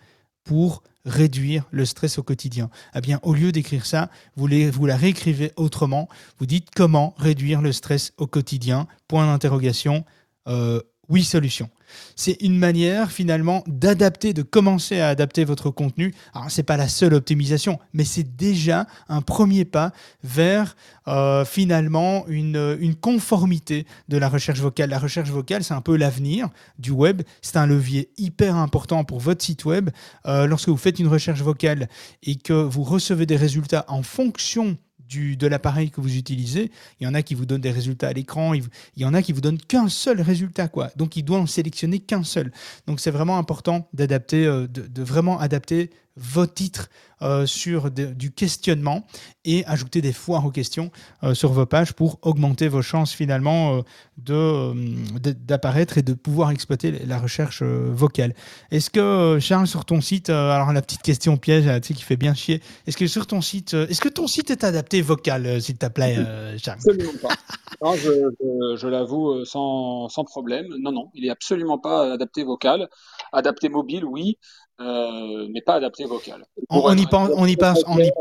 pour réduire le stress au quotidien. Eh bien, au lieu d'écrire ça, vous, les, vous la réécrivez autrement. Vous dites comment réduire le stress au quotidien? Point d'interrogation. Euh, oui, solution. C'est une manière finalement d'adapter, de commencer à adapter votre contenu. Alors, c'est pas la seule optimisation, mais c'est déjà un premier pas vers euh, finalement une, conformité de la recherche vocale. La recherche vocale, c'est un peu l'avenir du web. C'est un levier hyper important pour votre site web. Euh, lorsque vous faites une recherche vocale et que vous recevez des résultats en fonction du, de l'appareil que vous utilisez. Il y en a qui vous donnent des résultats à l'écran, il, y en a qui vous donnent qu'un seul résultat, quoi. Donc, il doit en sélectionner qu'un seul. Donc, c'est vraiment important d'adapter, euh, de, vraiment adapter vos titres euh, sur du questionnement et ajouter des foires aux questions euh, sur vos pages pour augmenter vos chances finalement euh, de, d'apparaître et de pouvoir exploiter la recherche euh, vocale. Est-ce que Charles sur ton site, euh, alors la petite question piège tu sais, qui fait bien chier, est-ce que sur ton site, euh, est-ce que ton site est adapté vocal s'il te plaît Charles? Absolument pas. Je, je l'avoue sans, sans problème. Non, non, il est absolument pas adapté vocal. Adapté mobile, oui, euh, mais pas adapté vocal. On, on, y pense, on y pense, on y,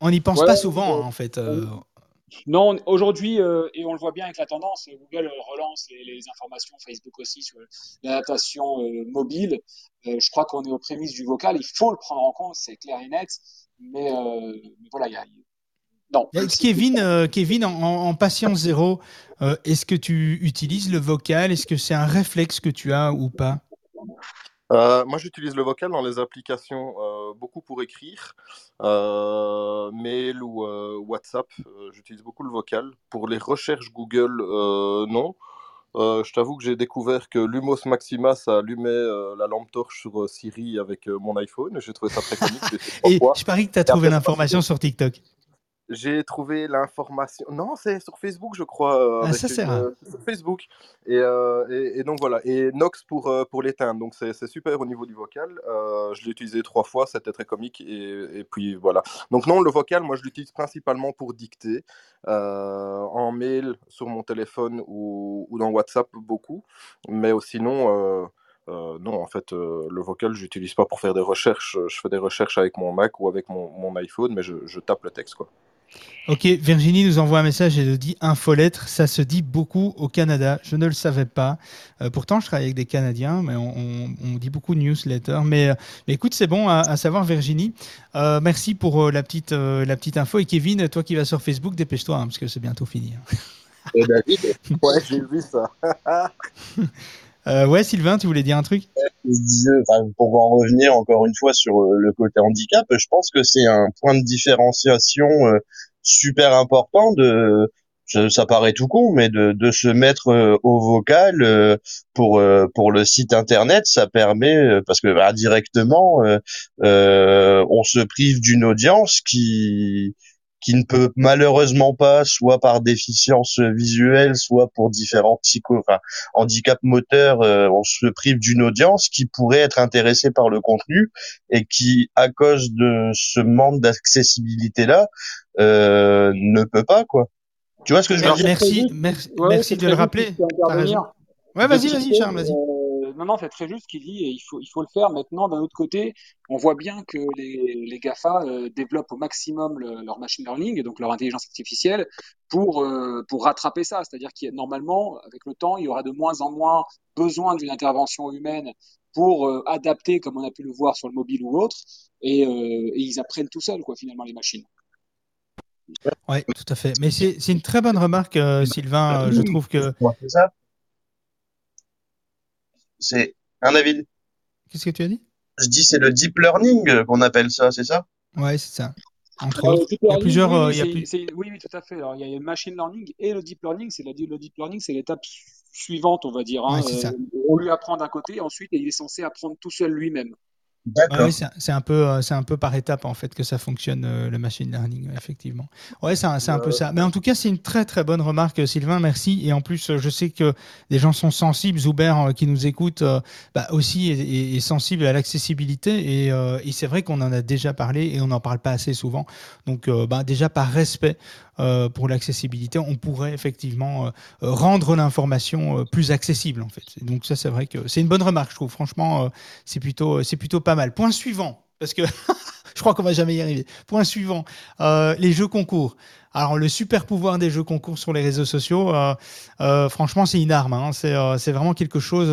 on y pense ouais, pas souvent, hein, en fait. On, Non, aujourd'hui, euh, et on le voit bien avec la tendance, Google relance les, les informations, Facebook aussi sur l'adaptation euh, mobile. Euh, je crois qu'on est aux prémices du vocal, il faut le prendre en compte, c'est clair et net. Mais, euh, mais voilà, il y a. Non. Kevin, euh, Kevin en, en patience zéro, euh, est-ce que tu utilises le vocal? Est-ce que c'est un réflexe que tu as ou pas? Euh, moi, j'utilise le vocal dans les applications euh, beaucoup pour écrire, euh, mail ou WhatsApp. j'utilise beaucoup le vocal. Pour les recherches Google, non. Je t'avoue que j'ai découvert que Lumos Maxima, ça allumait la lampe torche sur Siri avec mon iPhone. J'ai trouvé ça très comique. Et je parie que tu as trouvé l'information sur TikTok. J'ai trouvé l'information. Non, c'est sur Facebook, je crois. euh, Ah, ça, c'est euh, sur Facebook. Et, euh, et, et donc voilà. Et Nox pour, pour l'éteindre. Donc c'est super au niveau du vocal. Je l'ai utilisé trois fois, c'était très comique. Et, et puis voilà. Donc non, le vocal, moi je l'utilise principalement pour dicter. en mail, sur mon téléphone ou, ou dans WhatsApp, beaucoup. Mais sinon. euh, non, en fait, euh, le vocal, je l'utilise pas pour faire des recherches. Je fais des recherches avec mon Mac ou avec mon, mon iPhone, mais je, je tape le texte, quoi. Ok, Virginie nous envoie un message et nous dit infolettre, ça se dit beaucoup au Canada. Je ne le savais pas. Euh, pourtant, je travaille avec des Canadiens, mais on, on- on dit beaucoup newsletter. Mais, euh, mais écoute, c'est bon à, à savoir, Virginie. Euh, merci pour euh, la, petite, la petite info. Et Kevin, toi qui vas sur Facebook, dépêche-toi, hein, parce que c'est bientôt fini. hein. Et David, Ouais, j'ai vu ça. Euh, ouais, Sylvain, tu voulais dire un truc? Enfin, pour en revenir encore une fois sur euh, le côté handicap, je pense que c'est un point de différenciation euh, super important de ça, paraît tout con, mais de, de se mettre euh, au vocal euh, pour euh, pour le site internet, ça permet euh, parce que bah, directement euh, euh, on se prive d'une audience qui qui ne peut malheureusement pas, soit par déficience visuelle, soit pour différents psycho, enfin, handicaps moteurs, euh, on se prive d'une audience qui pourrait être intéressée par le contenu et qui, à cause de ce manque d'accessibilité-là, euh, ne peut pas, quoi. Tu vois ce que je veux dire? Merci, merci, Ouais, merci de le rappeler. Ouais, vas-y, vas-y, Charles, vas-y. Non, non, c'est très juste ce qu'il dit et il faut, il faut le faire. Maintenant, d'un autre côté, on voit bien que les, les GAFA euh, développent au maximum le- leur machine learning et donc leur intelligence artificielle pour, euh, pour rattraper ça. C'est-à-dire qu'il y a, normalement, avec le temps, il y aura de moins en moins besoin d'une intervention humaine pour euh, adapter, comme on a pu le voir sur le mobile ou autre, et, euh, et ils apprennent tout seuls, quoi, finalement, les machines. Ouais, tout à fait. Mais c'est une très bonne remarque, euh, Sylvain. Euh, Je trouve que. Ouais, c'est ça. C'est un David. Qu'est-ce que tu as dit? Je dis c'est le deep learning qu'on appelle ça, c'est ça? Ouais, c'est ça. Entre Il y a learning, plusieurs. oui, oui, il y a c'est- plus- c'est- oui, oui, tout à fait. Alors, il y a le machine learning et le deep learning. C'est la, le deep learning, c'est l'étape su- suivante, on va dire. hein. Ouais, c'est ça. Euh, on lui apprend d'un côté, ensuite, il est censé apprendre tout seul lui-même. D'accord. c'est un peu, euh, c'est un peu par étape en fait que ça fonctionne euh, le machine learning, effectivement. Ouais, c'est un, peu ça. Mais en tout cas, c'est une très très bonne remarque, Sylvain. Merci. Et en plus, euh, je sais que des gens sont sensibles. Zuber euh, qui nous écoute euh, bah, aussi est, sensible à l'accessibilité. Et, euh, et c'est vrai qu'on en a déjà parlé et on n'en parle pas assez souvent. Donc, euh, bah, déjà par respect euh, pour l'accessibilité, on pourrait effectivement euh, euh, rendre l'information euh, plus accessible en fait. Et donc ça, c'est vrai que c'est une bonne remarque, je trouve. Franchement, euh, c'est plutôt, c'est plutôt pas mal. Point suivant, parce que je crois qu'on va jamais y arriver. Point suivant, euh, les jeux concours. Alors le super pouvoir des jeux concours sur les réseaux sociaux, euh, euh, franchement c'est une arme. hein. C'est vraiment quelque chose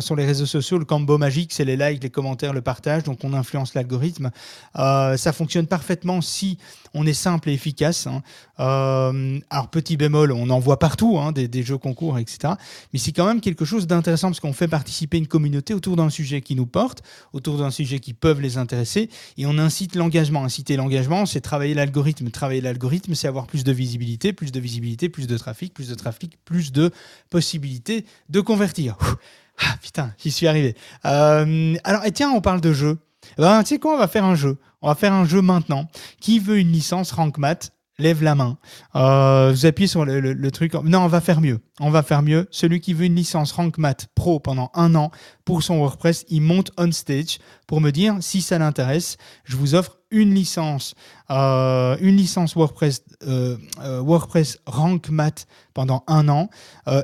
sur les réseaux sociaux. Le combo magique, c'est les likes, les commentaires, le partage. Donc on influence l'algorithme. Ça fonctionne parfaitement si on est simple et efficace. hein. Alors petit bémol, on en voit partout hein, des, des jeux concours, etc. Mais c'est quand même quelque chose d'intéressant parce qu'on fait participer une communauté autour d'un sujet qui nous porte, autour d'un sujet qui peuvent les intéresser, et on incite l'engagement. Inciter l'engagement, c'est travailler l'algorithme. Travailler l'algorithme, c'est avoir plus de visibilité, plus de visibilité, plus de trafic, plus de trafic, plus de possibilités de convertir. Ah putain, j'y suis arrivé. Euh, alors, et tiens, on parle de jeu. Eh Ben, tu sais quoi, on va faire un jeu. On va faire un jeu maintenant. Qui veut une licence Rank Math Lève la main. Euh, vous appuyez sur le, truc. Non, on va faire mieux. On va faire mieux. Celui qui veut une licence Rank Math Pro pendant un an pour son WordPress, il monte on stage pour me dire si ça l'intéresse. Je vous offre une licence, euh, une licence WordPress, euh, WordPress Rank Math pendant un an.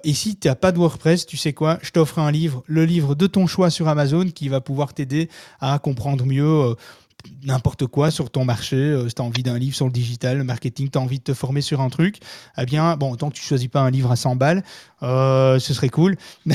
Et si tu n'as pas de WordPress, tu sais quoi? Je t'offre un livre, le livre de ton choix sur Amazon qui va pouvoir t'aider à comprendre mieux. N'importe quoi sur ton marché, euh, si tu as envie d'un livre sur le digital, le marketing, tu as envie de te former sur un truc, eh bien, bon, tant que tu choisis pas un livre à 100 balles, euh, ce serait cool.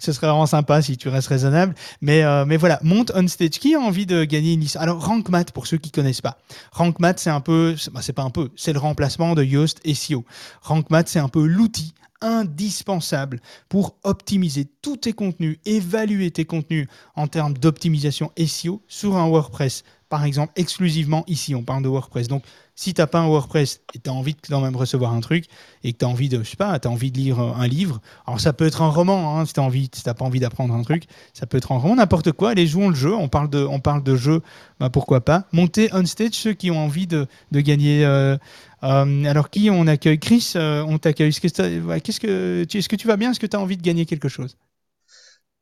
ce serait vraiment sympa si tu restes raisonnable. Mais, euh, mais voilà, monte on stage. Qui a envie de gagner une licence? Alors, Rank Math, pour ceux qui connaissent pas. Rank Math, c'est un peu, c'est c'est pas un peu, c'est le remplacement de Yoast SEO. Rank Math, c'est un peu l'outil indispensable pour optimiser tous tes contenus, évaluer tes contenus en termes d'optimisation SEO sur un WordPress. Par exemple, exclusivement ici, on parle de WordPress. Donc, si tu n'as pas un WordPress et tu as envie de quand même recevoir un truc et que tu as envie de, je sais pas, as envie de lire un livre, alors ça peut être un roman, hein, si tu n'as si pas envie d'apprendre un truc, ça peut être un roman, n'importe quoi. Allez, jouons le jeu. On parle de, on parle de jeu, bah, pourquoi pas. Monter on stage ceux qui ont envie de, de gagner. Euh, euh, alors, qui on accueille? Chris, euh, on t'accueille. Est-ce que, que, tu vas bien? Est-ce que tu as envie de gagner quelque chose?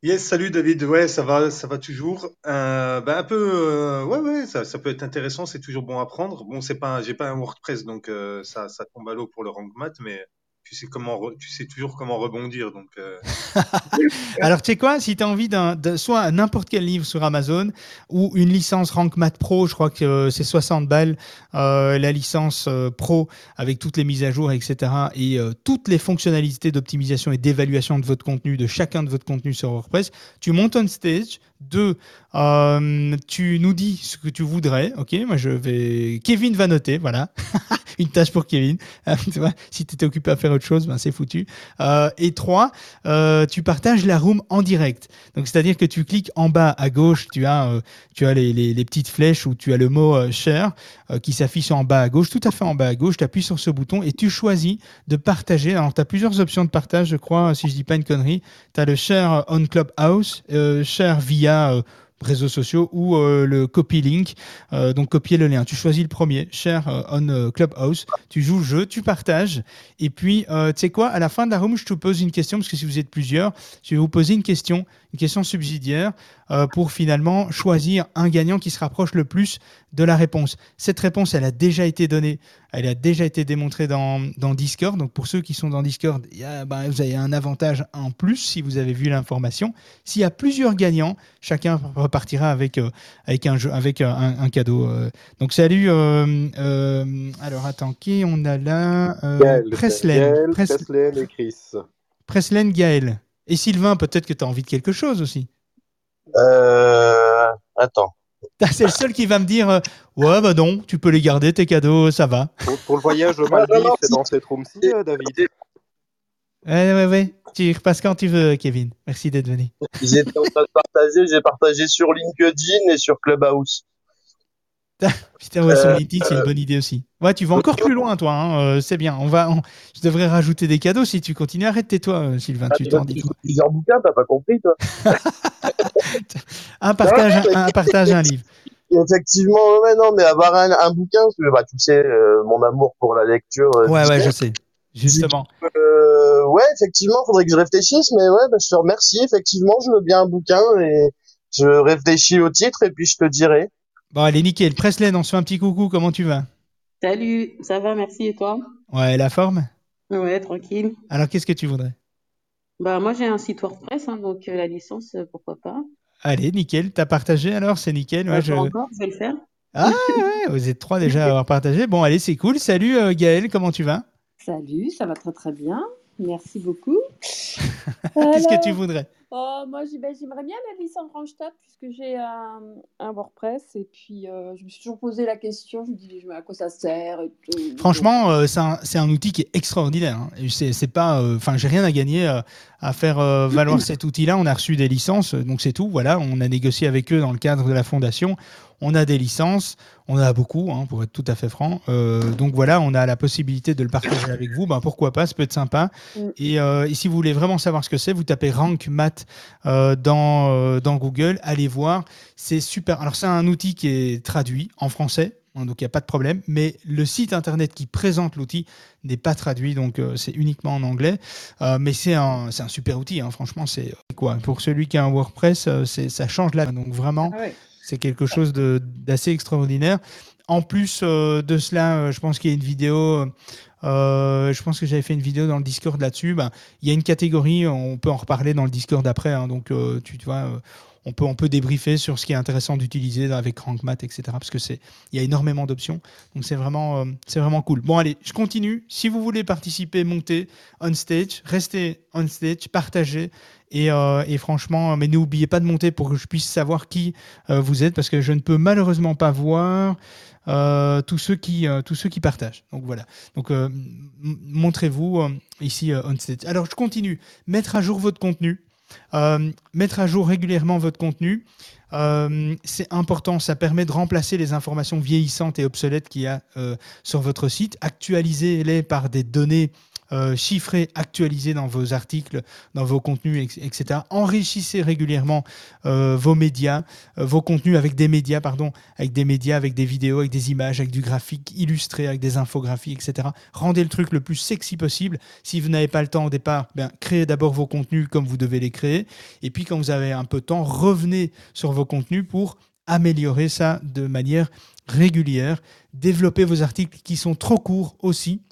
Yes, salut David. Ouais, ça va, ça va toujours. Euh, ben un peu, ouais, ouais, ça, peut être intéressant. C'est toujours bon à prendre. Bon, c'est pas, j'ai pas un WordPress, donc ça, ça tombe à l'eau pour le rank math, mais tu sais toujours comment rebondir. Donc, euh, Alors, tu sais quoi, si tu as envie d'un, soit n'importe quel livre sur Amazon ou une licence Rank Math Pro, je crois que euh, c'est 60 balles, euh, la licence Pro avec toutes les mises à jour, etc. et toutes les fonctionnalités d'optimisation et d'évaluation de votre contenu, de chacun de votre contenu sur WordPress, tu montes on stage. Deux, euh, tu nous dis ce que tu voudrais. Ok, moi je vais. Kevin va noter, voilà. une tâche pour Kevin. vois, si tu étais occupé à faire autre chose, ben, c'est foutu. Euh, et trois, euh, tu partages la room en direct. C'est-à-dire que tu cliques en bas à gauche, tu as, euh, les, petites flèches où tu as le mot euh, share euh, qui s'affiche en bas à gauche, tout à fait en bas à gauche. Tu appuies sur ce bouton et tu choisis de partager. Alors, tu as plusieurs options de partage, je crois, si je dis pas une connerie. Tu as le share on Clubhouse, euh, share via euh, réseaux sociaux ou euh, le copy link. Euh, donc, copier le lien. Tu choisis le premier, share on Clubhouse. Tu joues le jeu, tu partages. Et puis, tu sais quoi, à la fin de la room, je te pose une question, parce que si vous êtes plusieurs, je vais vous poser une question, une question subsidiaire, euh, pour finalement choisir un gagnant qui se rapproche le plus de la réponse. Cette réponse, elle a déjà été donnée, elle a déjà été démontrée dans, dans Discord. Donc, pour ceux qui sont dans Discord, il y a- bah, vous avez un avantage en plus si vous avez vu l'information. S'il y a plusieurs gagnants, chacun repartira avec, euh, avec, un, jeu, avec un, un cadeau. euh. Donc, salut. euh, euh, alors, attends, qui on a là euh, Gaël, Preslen. Gaël, Pres- et Chris. Preslen Gaël. Et Sylvain, peut-être que tu as envie de quelque chose aussi. Euh, attends. Ah, C'est le seul qui va me dire euh, Ouais, bah non, tu peux les garder, tes cadeaux, ça va. Pour, pour le voyage aux non, Maldives, non, c'est dans cette room-ci, euh, David Ouais, ouais, ouais. Tu repasses quand tu veux, Kevin. Merci d'être venu. J'étais en train de partager, j'ai partagé sur LinkedIn et sur Clubhouse. Putain, ouais, sur Euh, LinkedIn, c'est une bonne idée aussi. Ouais, tu vas encore plus loin, toi. hein, euh, c'est bien. On va, on- Je devrais rajouter des cadeaux si tu continues. Arrête, tais-toi, euh, Sylvain. Ah, tu t'en dis plusieurs bouquins, t'as pas compris, toi. Un partage, un, un partage, un livre. Effectivement, ouais, non, mais avoir un, un bouquin, bah, tu sais, euh, mon amour pour la lecture. euh, Ouais, ouais, je sais. Justement. Ouais, effectivement, faudrait que je réfléchisse, mais ouais, bah, je te remercie. Effectivement, je veux bien un bouquin et je réfléchis au titre et puis je te dirai. Bon, allez, nickel. Presley, on se fait un petit coucou. Comment tu vas? Salut, ça va, merci, et toi? Ouais, la forme? Ouais, tranquille. Alors, qu'est-ce que tu voudrais? Bah, moi, j'ai un site WordPress, hein, donc euh, la licence, euh, pourquoi pas? Allez, nickel. T'as partagé alors? C'est nickel. Ouais, Euh, je... encore, je vais le faire. Ah, ouais, vous êtes trois déjà à avoir partagé. Bon, allez, c'est cool. Salut euh, Gaël, comment tu vas? Salut, ça va très très bien. Merci beaucoup. Qu'est-ce que tu Alors, voudrais? Oh, moi, ben, j'aimerais bien la licence Randstad puisque j'ai un, WordPress et puis euh, je me suis toujours posé la question. Je me dis à quoi ça sert et tout. Franchement, euh, c'est un, outil qui est extraordinaire. hein. C'est euh, j'ai rien à gagner à faire euh, valoir cet outil-là. On a reçu des licences, donc c'est tout. Voilà, on a négocié avec eux dans le cadre de la fondation. On a des licences, on en a beaucoup, hein, pour être tout à fait franc. Euh, donc voilà, on a la possibilité de le partager avec vous. Ben, pourquoi pas, ça peut être sympa. Mm. Et, euh, et si vous voulez vraiment savoir ce que c'est, vous tapez Rank Math euh, dans, dans Google, allez voir. C'est super. Alors, c'est un outil qui est traduit en français. Hein, Donc il n'y a pas de problème, mais le site internet qui présente l'outil n'est pas traduit, donc euh, c'est uniquement en anglais. Euh, mais c'est un, super outil, hein, franchement, c'est quoi Pour celui qui a un WordPress, euh, ça change la Donc vraiment, Ah ouais. c'est quelque chose d'assez extraordinaire. En plus euh, de cela, euh, je pense qu'il y a une vidéo. euh, je pense que j'avais fait une vidéo dans le Discord là-dessus. Ben, il y a une catégorie, on peut en reparler dans le Discord après. hein, donc, euh, tu, tu vois, euh, on peut, on peut débriefer sur ce qui est intéressant d'utiliser avec RankMath, etc. Parce que c'est, il y a énormément d'options. Donc c'est vraiment, euh, c'est vraiment cool. Bon, allez, je continue. Si vous voulez participer, montez on stage, restez on stage, partagez. Et, euh, et franchement, mais n'oubliez pas de monter pour que je puisse savoir qui euh, vous êtes, parce que je ne peux malheureusement pas voir tous ceux qui, tous ceux qui partagent. Donc voilà. Donc montrez-vous ici on stage. Alors je continue. Mettre à jour votre contenu. Euh, mettre à jour régulièrement votre contenu, euh, c'est important. Ça permet de remplacer les informations vieillissantes et obsolètes qu'il y a euh, sur votre site. Actualisez-les par des données euh, chiffrez, actualisez dans vos articles, dans vos contenus, etc. Enrichissez régulièrement euh, vos médias, euh, vos contenus avec des médias, pardon, avec des médias, avec des vidéos, avec des images, avec du graphique illustré, avec des infographies, etc. Rendez le truc le plus sexy possible. Si vous n'avez pas le temps au départ, ben, créez d'abord vos contenus comme vous devez les créer. Et puis quand vous avez un peu de temps, revenez sur vos contenus pour améliorer ça de manière régulière. Développez vos articles qui sont trop courts aussi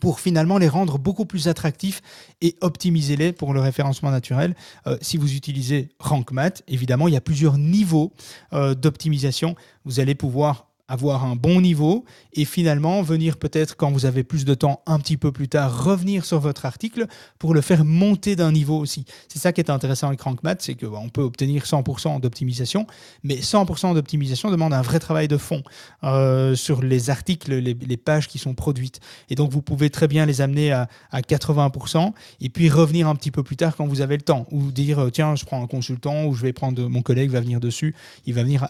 pour finalement les rendre beaucoup plus attractifs et optimiser-les pour le référencement naturel. Euh, si vous utilisez RankMath, évidemment, il y a plusieurs niveaux euh, d'optimisation. Vous allez pouvoir avoir un bon niveau et finalement venir peut-être quand vous avez plus de temps un petit peu plus tard revenir sur votre article pour le faire monter d'un niveau aussi. C'est ça qui est intéressant avec RankMath, c'est qu'on peut obtenir 100% d'optimisation, mais 100% d'optimisation demande un vrai travail de fond euh, sur les articles, les, pages qui sont produites. Et donc vous pouvez très bien les amener à, 80% et puis revenir un petit peu plus tard quand vous avez le temps ou dire euh, tiens je prends un consultant ou je vais prendre mon collègue va venir dessus, il va venir,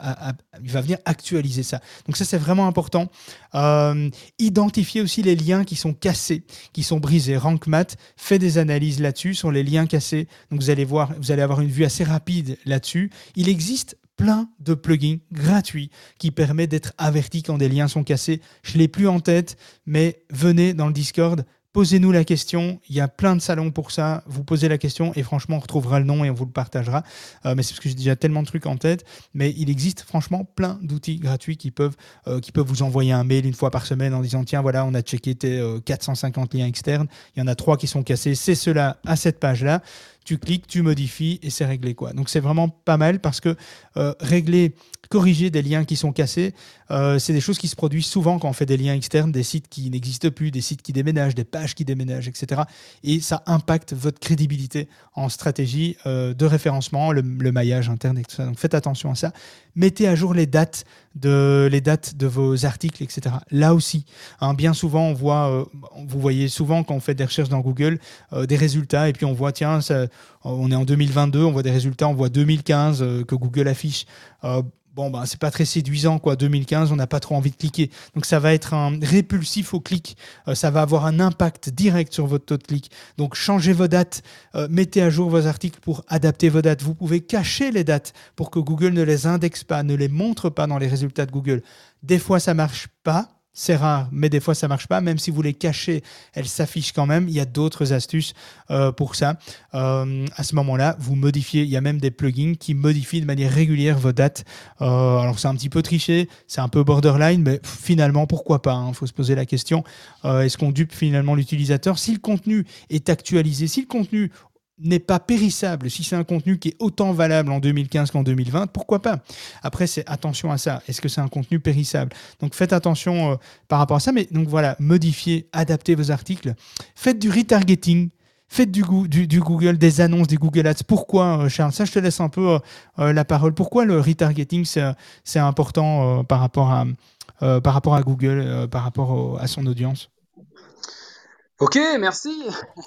il va venir actualiser ça. Ça, c'est vraiment important. Euh, identifier aussi les liens qui sont cassés, qui sont brisés. RankMath fait des analyses là-dessus, sur les liens cassés. Donc vous allez voir, vous allez avoir une vue assez rapide là-dessus. Il existe plein de plugins gratuits qui permettent d'être averti quand des liens sont cassés. Je ne l'ai plus en tête, mais venez dans le Discord, Posez-nous la question. Il y a plein de salons pour ça. Vous posez la question et franchement, on retrouvera le nom et on vous le partagera. Euh, mais c'est parce que j'ai déjà tellement de trucs en tête. Mais il existe franchement plein d'outils gratuits qui peuvent, euh, vous envoyer un mail une fois par semaine en disant tiens, voilà, on a checké tes 450 euh, liens externes. Il y en a trois qui sont cassés. C'est cela à cette page-là tu cliques, tu modifies et c'est réglé. quoi. Donc c'est vraiment pas mal parce que régler corriger des liens qui sont cassés. Euh, c'est des choses qui se produisent souvent quand on fait des liens externes, des sites qui n'existent plus, des sites qui déménagent, des pages qui déménagent, etc. Et ça impacte votre crédibilité en stratégie euh, de référencement, le, maillage interne et. Donc faites attention à ça. Mettez à jour les dates de, les dates de vos articles, etc. Là aussi, hein, bien souvent, on voit, euh, vous voyez souvent quand on fait des recherches dans Google, des résultats, et puis on voit, tiens, on est en 2022, on voit des résultats, on voit 2015 que Google affiche bon, bah, c'est pas très séduisant, quoi. 2015, on n'a pas trop envie de cliquer. Donc, ça va être un répulsif au clic. Euh, ça va avoir un impact direct sur votre taux de clic. Donc, changez vos dates, euh, mettez à jour vos articles pour adapter vos dates. Vous pouvez cacher les dates pour que Google ne les indexe pas, ne les montre pas dans les résultats de Google. Des fois, ça marche pas. C'est rare, mais des fois ça marche pas. Même si vous les cachez, elles s'affichent quand même. Il y a d'autres astuces euh, pour ça. Euh, à ce moment-là, vous modifiez. Il y a même des plugins qui modifient de manière régulière vos dates. Euh, alors c'est un petit peu triché, c'est un peu borderline, mais finalement pourquoi pas Il hein. faut se poser la question. Est-ce qu'on dupe finalement l'utilisateur? Si le contenu est actualisé, si le contenu n'est pas périssable, si c'est un contenu qui est autant valable en 2015 qu'en 2020, pourquoi pas? Après, c'est attention à ça. Est-ce que c'est un contenu périssable? Donc faites attention euh, par rapport à ça. Mais donc voilà, modifiez, adaptez vos articles. Faites du retargeting. Faites du, Google, des annonces, des Google Ads. Pourquoi, euh, Charles? Ça, je te laisse un peu euh, la parole. Pourquoi le retargeting, c'est important par, rapport à, par rapport à Google, par rapport à son audience? Ok, merci.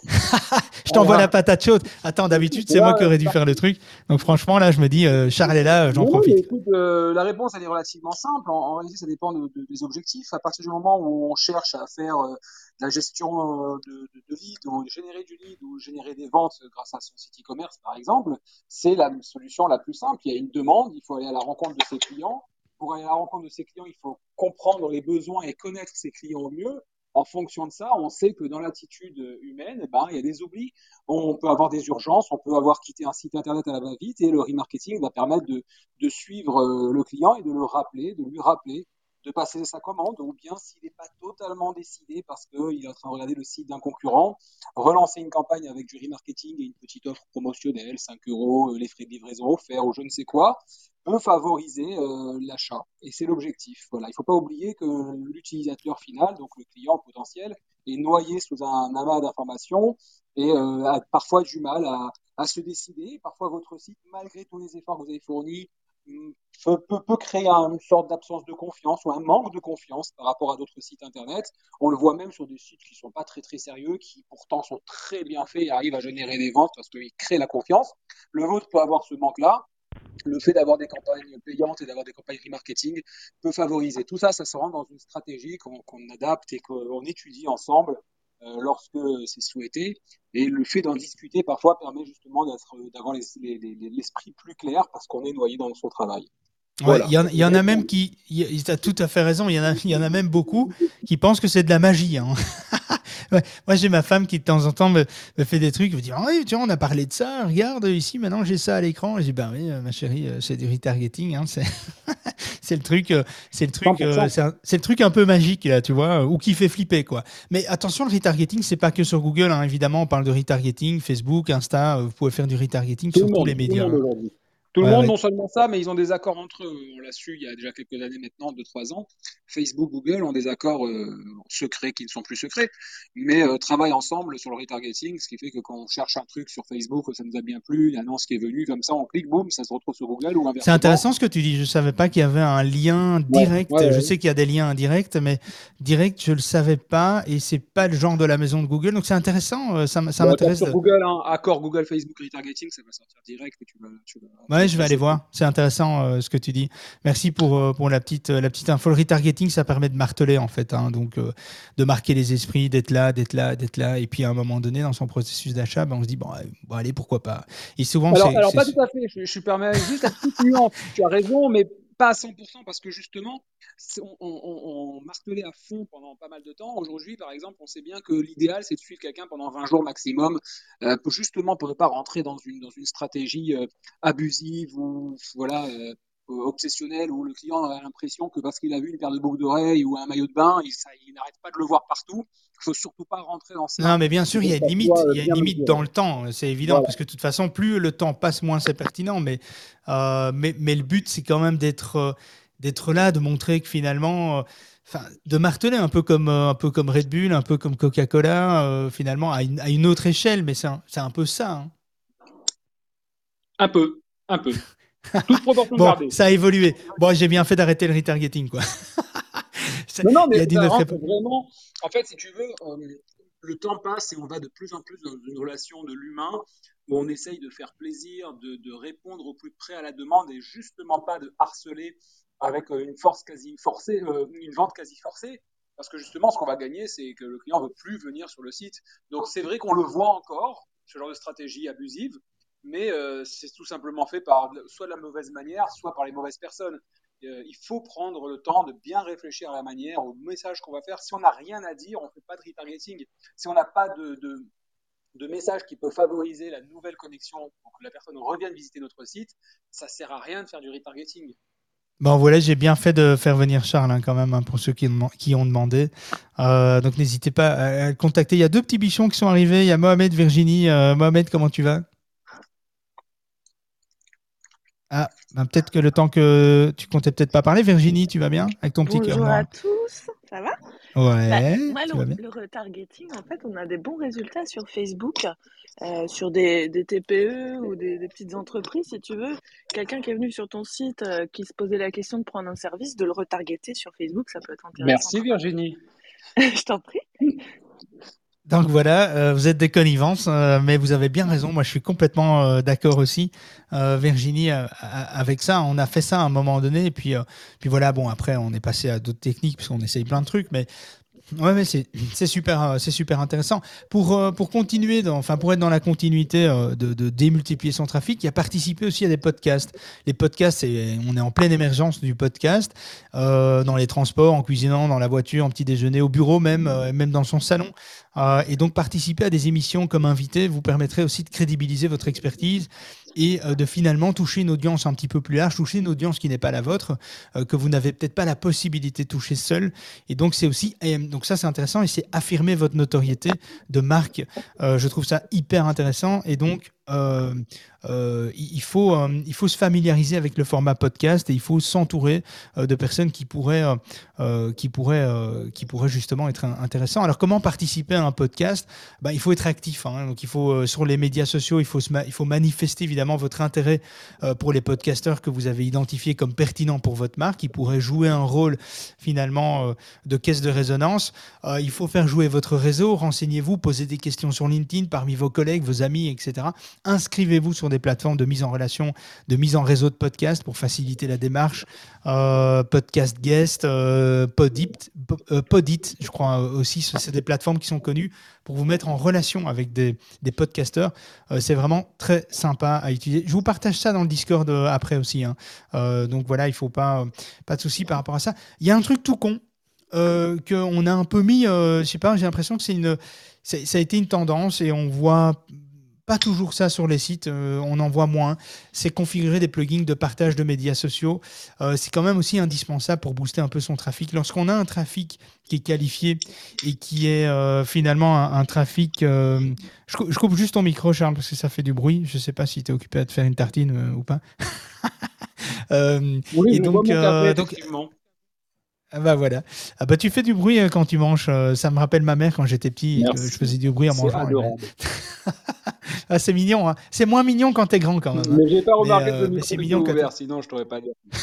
je t'envoie la patate chaude. Attends, d'habitude, c'est moi qui aurais dû faire le truc. Donc franchement, là, je me dis, euh, Charles est là, j'en profite. Écoute, euh, la réponse, elle est relativement simple. En, réalité, ça dépend de, des objectifs. À partir du moment où on cherche à faire euh, la gestion de, de, lead, ou générer du lead, ou générer des ventes grâce à son site e-commerce, par exemple, c'est la solution la plus simple. Il y a une demande, il faut aller à la rencontre de ses clients. Pour aller à la rencontre de ses clients, il faut comprendre les besoins et connaître ses clients au mieux en fonction de ça, on sait que dans l'attitude humaine, eh ben, il y a des oublis. On peut avoir des urgences, on peut avoir quitté un site internet à la va-vite et le remarketing va permettre de, suivre euh, le client et de le rappeler, de lui rappeler de passer sa commande, ou bien s'il n'est pas totalement décidé parce qu'il est en train de regarder le site d'un concurrent, relancer une campagne avec du remarketing et une petite offre promotionnelle, 5 euros, euh, les frais de livraison offerts ou je ne sais quoi, peut favoriser euh, l'achat. Et c'est l'objectif. Voilà. Il ne faut pas oublier que l'utilisateur final, donc le client potentiel, est noyé sous un amas d'informations et euh, a parfois du mal à, à se décider. Parfois, votre site, malgré tous les efforts que vous avez fournis, peut, créer une sorte d'absence de confiance ou un manque de confiance par rapport à d'autres sites internet. On le voit même sur des sites qui sont pas très très sérieux, qui pourtant sont très bien faits et arrivent à générer des ventes parce qu'ils créent la confiance. Le vôtre peut avoir ce manque-là. Le fait d'avoir des campagnes payantes et d'avoir des campagnes remarketing peut favoriser. Tout ça, ça se rend dans une stratégie qu'on adapte et qu'on étudie ensemble lorsque c'est souhaité. Et le fait d'en discuter parfois permet justement d'avoir l'esprit plus clair parce qu'on est noyé dans son travail. Il y, en a même qui, tu as tout à fait raison, il y, en a, y en a même beaucoup qui pensent que c'est de la magie. Hein. moi, j'ai ma femme qui de temps en temps me, fait des trucs, me dit oui, tu vois, on a parlé de ça, regarde ici, maintenant j'ai ça à l'écran. Je dis Ben oui, ma chérie, euh, c'est du retargeting, hein, c'est le truc, euh, c'est le truc, euh, c'est le truc un peu magique là, tu vois, ou qui fait flipper quoi. Mais attention, le retargeting, c'est pas que sur Google, hein, évidemment, on parle de retargeting, Facebook, Insta, vous pouvez faire du retargeting sur tous les médias. Tout le monde, non seulement ça, mais ils ont des accords entre eux. On l'a su il y a déjà quelques années maintenant, 2-3 ans. Facebook, Google ont des accords euh, secrets qui ne sont plus secrets, mais euh, travaillent ensemble sur le retargeting, ce qui fait que quand on cherche un truc sur Facebook, ça nous a bien plu, une annonce qui est venue, comme ça, on clique, boum, ça se retrouve sur Google ou C'est intéressant ce que tu dis. Je ne savais pas qu'il y avait un lien direct. je sais qu'il y a des liens indirects, mais direct, je ne le savais pas, et c'est pas le genre de la maison de Google. Donc c'est intéressant, euh, ça, ça m'intéresse. Sur Google, hein, accord Google, Facebook, retargeting, ça va sortir direct. Et tu vas, tu vas je vais aller voir. C'est intéressant euh, ce que tu dis. Merci pour, euh, pour la, petite, euh, la petite info. Le retargeting, ça permet de marteler, en fait. Hein. donc, de marquer les esprits, d'être là, d'être là, d'être là. Et puis, à un moment donné, dans son processus d'achat, ben, on se dit, bon, bon, allez, pourquoi pas. Et souvent, alors, alors pas tout à fait. Je, je permets juste à toute nuance. Tu as raison, mais pas à 100% parce que justement, on, martelait à fond pendant pas mal de temps. Aujourd'hui, par exemple, on sait bien que l'idéal, c'est de suivre quelqu'un pendant 20 jours maximum, euh, justement pour ne pas rentrer dans une, dans une stratégie euh, abusive ou voilà, euh, obsessionnelle où le client a l'impression que parce qu'il a vu une paire de boucles d'oreilles ou un maillot de bain, il, il n'arrête pas de le voir partout. Il faut surtout pas rentrer dans ça. Non, mais bien sûr, il y a une limite, il y a une limite dans le temps, c'est évident, parce que de toute façon, plus le temps passe, moins c'est pertinent. Mais, mais, mais, le but, c'est quand même d'être d'être là, de montrer que finalement, euh, enfin, de marteler un peu comme euh, un peu comme Red Bull, un peu comme Coca-Cola, euh, finalement à une, à une, autre échelle, mais c'est un, un, peu ça. Hein. Un peu, un peu. bon, ça a évolué. Bon, j'ai bien fait d'arrêter le retargeting, quoi. non, non, mais vraiment, en fait, si tu veux, le temps passe et on va de plus en plus dans une relation de l'humain où on essaye de faire plaisir, de, de, répondre au plus près à la demande et justement pas de harceler avec euh, une force quasi forcée, euh, une vente quasi forcée. Parce que justement, ce qu'on va gagner, c'est que le client ne veut plus venir sur le site. Donc c'est vrai qu'on le voit encore, ce genre de stratégie abusive, mais euh, c'est tout simplement fait par soit de la mauvaise manière, soit par les mauvaises personnes. il faut prendre le temps de bien réfléchir à la manière, au message qu'on va faire. Si on n'a rien à dire, on ne fait pas de retargeting. Si on n'a pas de, message qui peut favoriser la nouvelle connexion pour que la personne revienne visiter notre site, ça sert à rien de faire du retargeting. Bon voilà, j'ai bien fait de faire venir Charles hein, quand même hein, pour ceux qui, ont demandé. Euh, donc n'hésitez pas à, le contacter. Il y a deux petits bichons qui sont arrivés. Il y a Mohamed, Virginie. Euh, Mohamed, comment tu vas? Ah, ben, peut-être que le temps que tu comptais peut-être pas parler. Virginie, tu vas bien avec ton petit cœur Bonjour à tous, ça va? Ouais. Bah, moi, le, retargeting, en fait, on a des bons résultats sur Facebook, euh, sur des, des, TPE ou des, des, petites entreprises, si tu veux. Quelqu'un qui est venu sur ton site, euh, qui se posait la question de prendre un service, de le retargeter sur Facebook, ça peut être intéressant. Merci Virginie. Je t'en prie. Donc voilà, euh, vous êtes des connivences, euh, mais vous avez bien raison. Moi, je suis complètement euh, d'accord aussi, Virginie, avec ça. On a fait ça à un moment donné, et puis, puis voilà. Bon, après, on est passé à d'autres techniques puisqu'on essaye plein de trucs, mais Ouais, mais c'est super, euh, c'est super intéressant. Pour, euh, pour continuer, enfin pour être dans la continuité euh, de, démultiplier son trafic, il y a participé aussi à des podcasts. Les podcasts, on est en pleine émergence du podcast, dans les transports, en cuisinant, dans la voiture, en petit déjeuner, au bureau même, même dans son salon. et donc participer à des émissions comme invité vous permettrait aussi de crédibiliser votre expertise et euh, de finalement toucher une audience un petit peu plus large, toucher une audience qui n'est pas la vôtre, euh, que vous n'avez peut-être pas la possibilité de toucher seul. Et donc c'est aussi, et donc ça c'est intéressant et c'est affirmer votre notoriété de marque. Euh, je trouve ça hyper intéressant et donc euh, euh, il, faut, euh, il faut se familiariser avec le format podcast et il faut s'entourer de personnes qui pourraient, qui, pourraient, qui pourraient justement être in- intéressants. Alors, comment participer à un podcast? Bah, Il faut être actif. hein. donc, il faut, sur les médias sociaux, il faut, il faut manifester évidemment votre intérêt pour les podcasteurs que vous avez identifiés comme pertinents pour votre marque, qui pourraient jouer un rôle finalement de caisse de résonance. Il faut faire jouer votre réseau, renseignez-vous, posez des questions sur LinkedIn parmi vos collègues, vos amis, etc. Inscrivez-vous sur des plateformes de mise en relation, de mise en réseau de podcasts pour faciliter la démarche. Euh, podcast Guest, euh, Podit, Po- euh, Podit, je crois aussi, ce- c'est des plateformes qui sont connues pour vous mettre en relation avec des, des podcasteurs. C'est vraiment très sympa à utiliser. Je vous partage ça dans le Discord après aussi. hein. Donc voilà, il faut pas, pas de souci par rapport à ça. Il y a un truc tout con qu'on a un peu mis, euh, je sais pas, j'ai l'impression que c'est une, ça a été une tendance et on voit pas toujours ça sur les sites, euh, on en voit moins. C'est configurer des plugins de partage de médias sociaux. Euh, c'est quand même aussi indispensable pour booster un peu son trafic. Lorsqu'on a un trafic qui est qualifié et qui est euh, finalement un, un trafic... je, cou- je coupe juste ton micro, Charles, parce que ça fait du bruit. Je sais pas si tu es occupé à te faire une tartine ou pas. Oui, et donc, café, donc. Ah bah voilà. Ah bah tu fais du bruit euh, quand tu manges. euh, ça me rappelle ma mère quand j'étais petit et que Merci. je faisais du bruit en mangeant. Ah, c'est mignon. hein. C'est moins mignon quand t'es grand quand même. hein. Mais j'ai pas remarqué Mais, que euh, c'est mignon quand ouvert, sinon je t'aurais pas dit.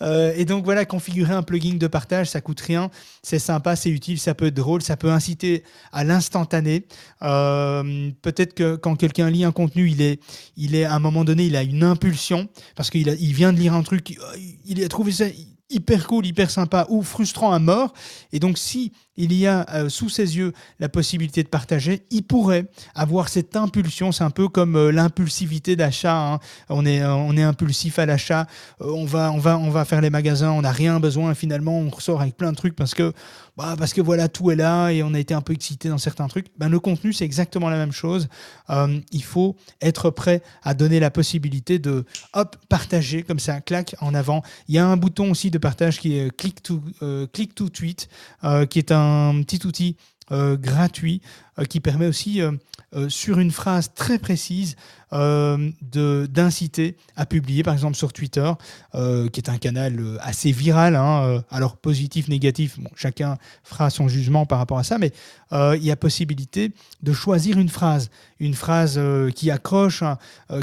Euh, et donc voilà, configurer un plugin de partage, ça coûte rien, c'est sympa, c'est utile, ça peut être drôle, ça peut inciter à l'instantané. Euh, Peut-être que quand quelqu'un lit un contenu, il est, il est à un moment donné, il a une impulsion parce qu'il il vient de lire un truc, euh, il a trouvé ça hyper cool, hyper sympa ou frustrant à mort. Et donc si il y a euh, sous ses yeux la possibilité de partager, il pourrait avoir cette impulsion. C'est un peu comme euh, l'impulsivité d'achat. hein. On est, euh, on est impulsif à l'achat. On va, on va, on va faire les magasins. On n'a rien besoin. Finalement, on ressort avec plein de trucs parce que, bah, parce que voilà, tout est là et on a été un peu excité dans certains trucs. Ben, le contenu, c'est exactement la même chose. Euh, il faut être prêt à donner la possibilité de, hop, partager comme ça, clac en avant. Il y a un bouton aussi de partage qui est click to, euh, click to tweet, euh, qui est un petit outil euh, gratuit qui permet aussi, sur une phrase très précise, euh, de- d'inciter à publier, par exemple sur Twitter, euh, qui est un canal euh, assez viral. hein, euh, alors positif, négatif, bon, chacun fera son jugement par rapport à ça, mais il y a possibilité de choisir une phrase, une phrase qui accroche, hein,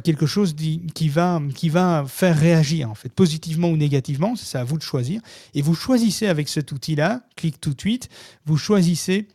quelque chose qui va, qui va faire réagir, en fait, positivement ou négativement, c'est à vous de choisir. Et vous choisissez avec cet outil-là, click to tweet, vous choisissez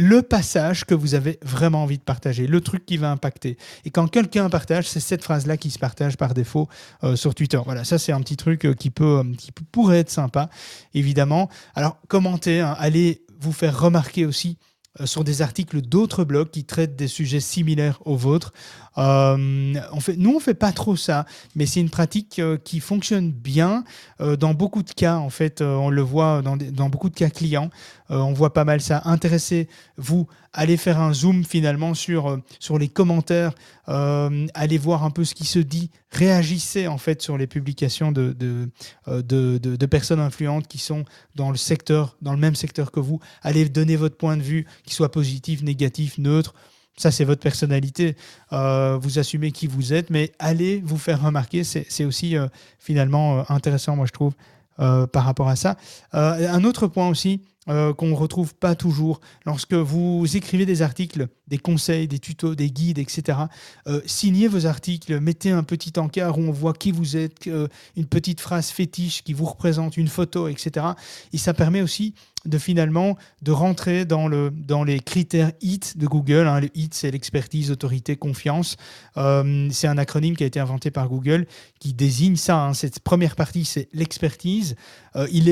le passage que vous avez vraiment envie de partager, le truc qui va impacter. Et quand quelqu'un partage, c'est cette phrase-là qui se partage par défaut euh, sur Twitter. Voilà, ça c'est un petit truc euh, qui peut, euh, qui pourrait être sympa, évidemment. Alors commentez, hein, allez vous faire remarquer aussi sur des articles d'autres blogs qui traitent des sujets similaires aux vôtres. Euh, on fait, nous, on fait pas trop ça, mais c'est une pratique euh, qui fonctionne bien euh, dans beaucoup de cas. En fait, euh, on le voit dans, beaucoup de cas clients. On voit pas mal ça. Intéressez-vous, allez faire un zoom finalement sur, sur les commentaires, allez voir un peu ce qui se dit, réagissez en fait sur les publications de, de, de- de personnes influentes qui sont dans le secteur, dans le même secteur que vous. Allez donner votre point de vue, qu'il soit positif, négatif, neutre. Ça, c'est votre personnalité. Euh, vous assumez qui vous êtes, mais allez vous faire remarquer. C'est aussi euh, finalement euh, intéressant, moi, je trouve, par rapport à ça. Un autre point aussi euh, qu'on ne retrouve pas toujours, lorsque vous écrivez des articles, des conseils, des tutos, des guides, etc., euh, signez vos articles, mettez un petit encart où on voit qui vous êtes, euh, une petite phrase fétiche qui vous représente, une photo, etc. Et ça permet aussi de finalement de rentrer dans, le, dans les critères HIT de Google. hein. Le HIT, c'est l'expertise, autorité, confiance. C'est un acronyme qui a été inventé par Google qui désigne ça. hein. Cette première partie, c'est l'expertise.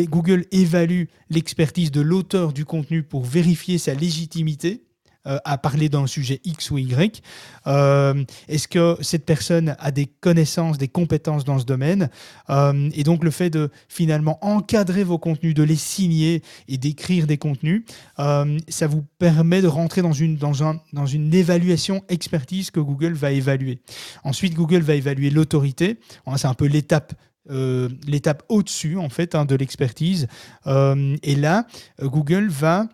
Google évalue l'expertise de l'auteur du contenu pour vérifier sa légitimité. euh, à parler d'un sujet X ou Y euh, Est-ce que cette personne a des connaissances, des compétences dans ce domaine? Euh, Et donc le fait de finalement encadrer vos contenus, de les signer et d'écrire des contenus, ça vous permet de rentrer dans une, dans, dans une évaluation expertise que Google va évaluer. Ensuite, Google va évaluer l'autorité. Voilà, C'est un peu l'étape euh, l'étape au-dessus en fait hein, de l'expertise. Euh, et là, Google va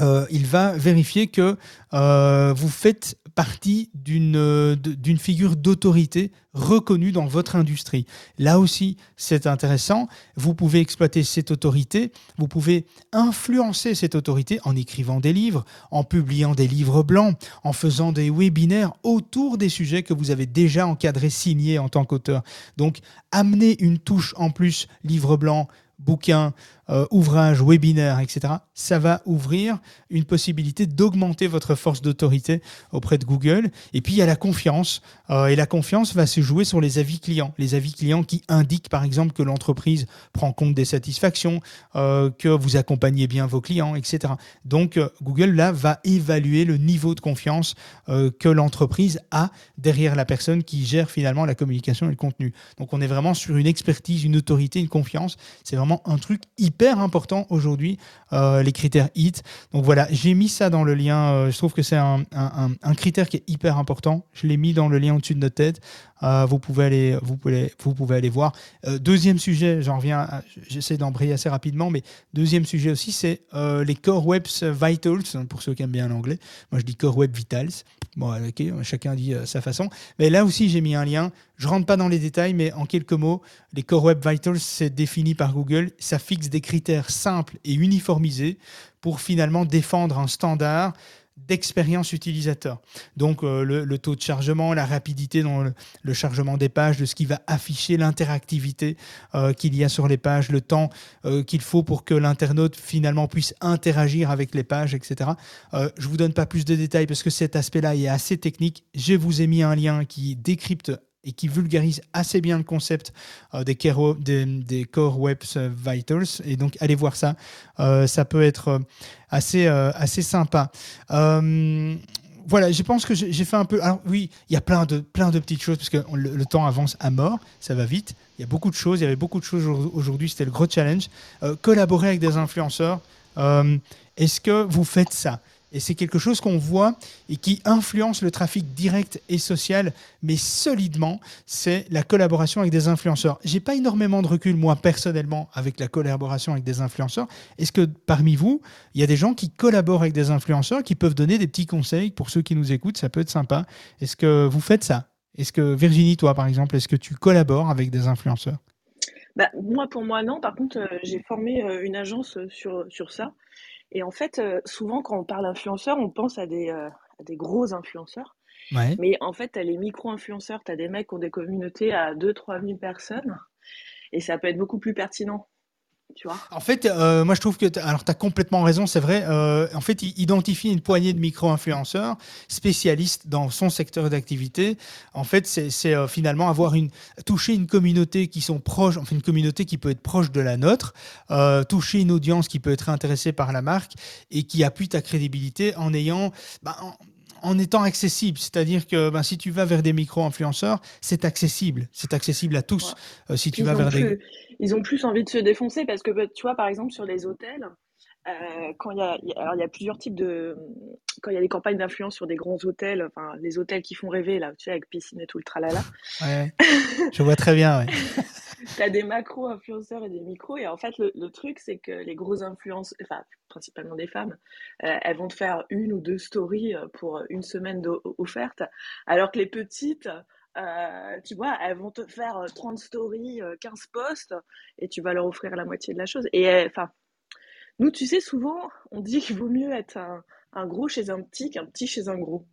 euh, il va vérifier que vous faites partie d'une euh, d'une figure d'autorité reconnue dans votre industrie. Là aussi, c'est intéressant. Vous pouvez exploiter cette autorité, vous pouvez influencer cette autorité en écrivant des livres, en publiant des livres blancs, en faisant des webinaires autour des sujets que vous avez déjà encadrés, signés en tant qu'auteur. Donc, amener une touche en plus, livre blanc, bouquin, euh, ouvrage, webinaire, etc., ça va ouvrir une possibilité d'augmenter votre force d'autorité auprès de Google. Et puis, il y a la confiance. Euh, et la confiance va se jouer sur les avis clients. Les avis clients qui indiquent, par exemple, que l'entreprise prend compte des satisfactions, euh, que vous accompagnez bien vos clients, etc. Donc, euh, Google, là, va évaluer le niveau de confiance que l'entreprise a derrière la personne qui gère finalement la communication et le contenu. Donc, on est vraiment sur une expertise, une autorité, une confiance. C'est vraiment un truc hyper important aujourd'hui, euh, les critères HIT. Donc voilà, j'ai mis ça dans le lien. euh, je trouve que c'est un, un- critère qui est hyper important. Je l'ai mis dans le lien au-dessus de notre tête. Euh, vous, pouvez aller, vous, pouvez, vous pouvez aller voir. Deuxième sujet, j'en reviens, j'essaie d'embrayer assez rapidement, mais deuxième sujet aussi, c'est les Core Web Vitals, pour ceux qui aiment bien l'anglais. Moi, je dis Core Web Vitals. Bon, ok, chacun dit sa façon. Mais là aussi, j'ai mis un lien. Je rentre pas dans les détails, mais en quelques mots, les Core Web Vitals, c'est défini par Google. Ça fixe des critères simples et pour finalement défendre un standard d'expérience utilisateur. Donc euh, le, taux de chargement, la rapidité dans le, chargement des pages, de ce qui va afficher l'interactivité euh, qu'il y a sur les pages, le temps euh, qu'il faut pour que l'internaute finalement puisse interagir avec les pages, etc. Je vous donne pas plus de détails parce que cet aspect-là est assez technique. Je vous ai mis un lien qui décrypte et qui vulgarise assez bien le concept euh, des, Core Web Vitals. Et donc, allez voir ça. Euh, ça peut être euh, assez, euh, assez sympa. Euh, voilà, je pense que j'ai fait un peu. Alors oui, il y a plein de, plein de petites choses parce que le, temps avance à mort, ça va vite. Il y a beaucoup de choses, il y avait beaucoup de choses au- aujourd'hui, c'était le gros challenge. Euh, collaborer avec des influenceurs, euh, est-ce que vous faites ça? Et c'est quelque chose qu'on voit et qui influence le trafic direct et social, mais solidement, c'est la collaboration avec des influenceurs. J'ai pas énormément de recul, moi, personnellement, avec la collaboration avec des influenceurs. Est-ce que parmi vous, il y a des gens qui collaborent avec des influenceurs, qui peuvent donner des petits conseils pour ceux qui nous écoutent? Ça peut être sympa. Est-ce que vous faites ça? Est-ce que, Virginie, toi, par exemple, est-ce que tu collabores avec des influenceurs? Bah, moi, pour moi, non. Par contre, euh, j'ai formé euh, une agence euh, sur, sur ça. Et en fait, euh, souvent, quand on parle influenceurs, on pense à des, euh, à des gros influenceurs. Ouais. Mais en fait, tu as les micro-influenceurs, tu as des mecs qui ont des communautés à 2-3 000 personnes. Et ça peut être beaucoup plus pertinent. En fait, euh, moi je trouve que alors tu as complètement raison, c'est vrai. euh, en fait, il identifie une poignée de micro-influenceurs spécialistes dans son secteur d'activité. En fait, c'est euh, finalement avoir une toucher une communauté qui sont proches, enfin une communauté qui peut être proche de la nôtre, toucher une audience qui peut être intéressée par la marque et qui appuie ta crédibilité en ayant bah, en étant accessible, c'est-à-dire que ben, si tu vas vers des micro-influenceurs, c'est accessible, c'est accessible à tous. Euh, si tu Ils vas ont, vers des plus, ils ont plus envie de se défoncer parce que, tu vois, par exemple, sur les hôtels, euh, quand il y a, y a- alors il y a plusieurs types de. Quand il y a des campagnes d'influence sur des grands hôtels, enfin, les hôtels qui font rêver, là, tu sais, avec piscine et tout le tralala, Ouais. Je vois très bien. Ouais. Tu as des macro-influenceurs et des micros. Et en fait, le, le truc, c'est que les gros influenceurs, enfin, principalement des femmes, euh, elles vont te faire une ou deux stories euh, pour une semaine offerte, alors que les petites. euh, tu vois, elles vont te faire euh, 30 stories, euh, 15 posts, et tu vas leur offrir la moitié de la chose. Et enfin, nous, tu sais, souvent, on dit qu'il vaut mieux être un, un gros chez un petit qu'un petit chez un gros.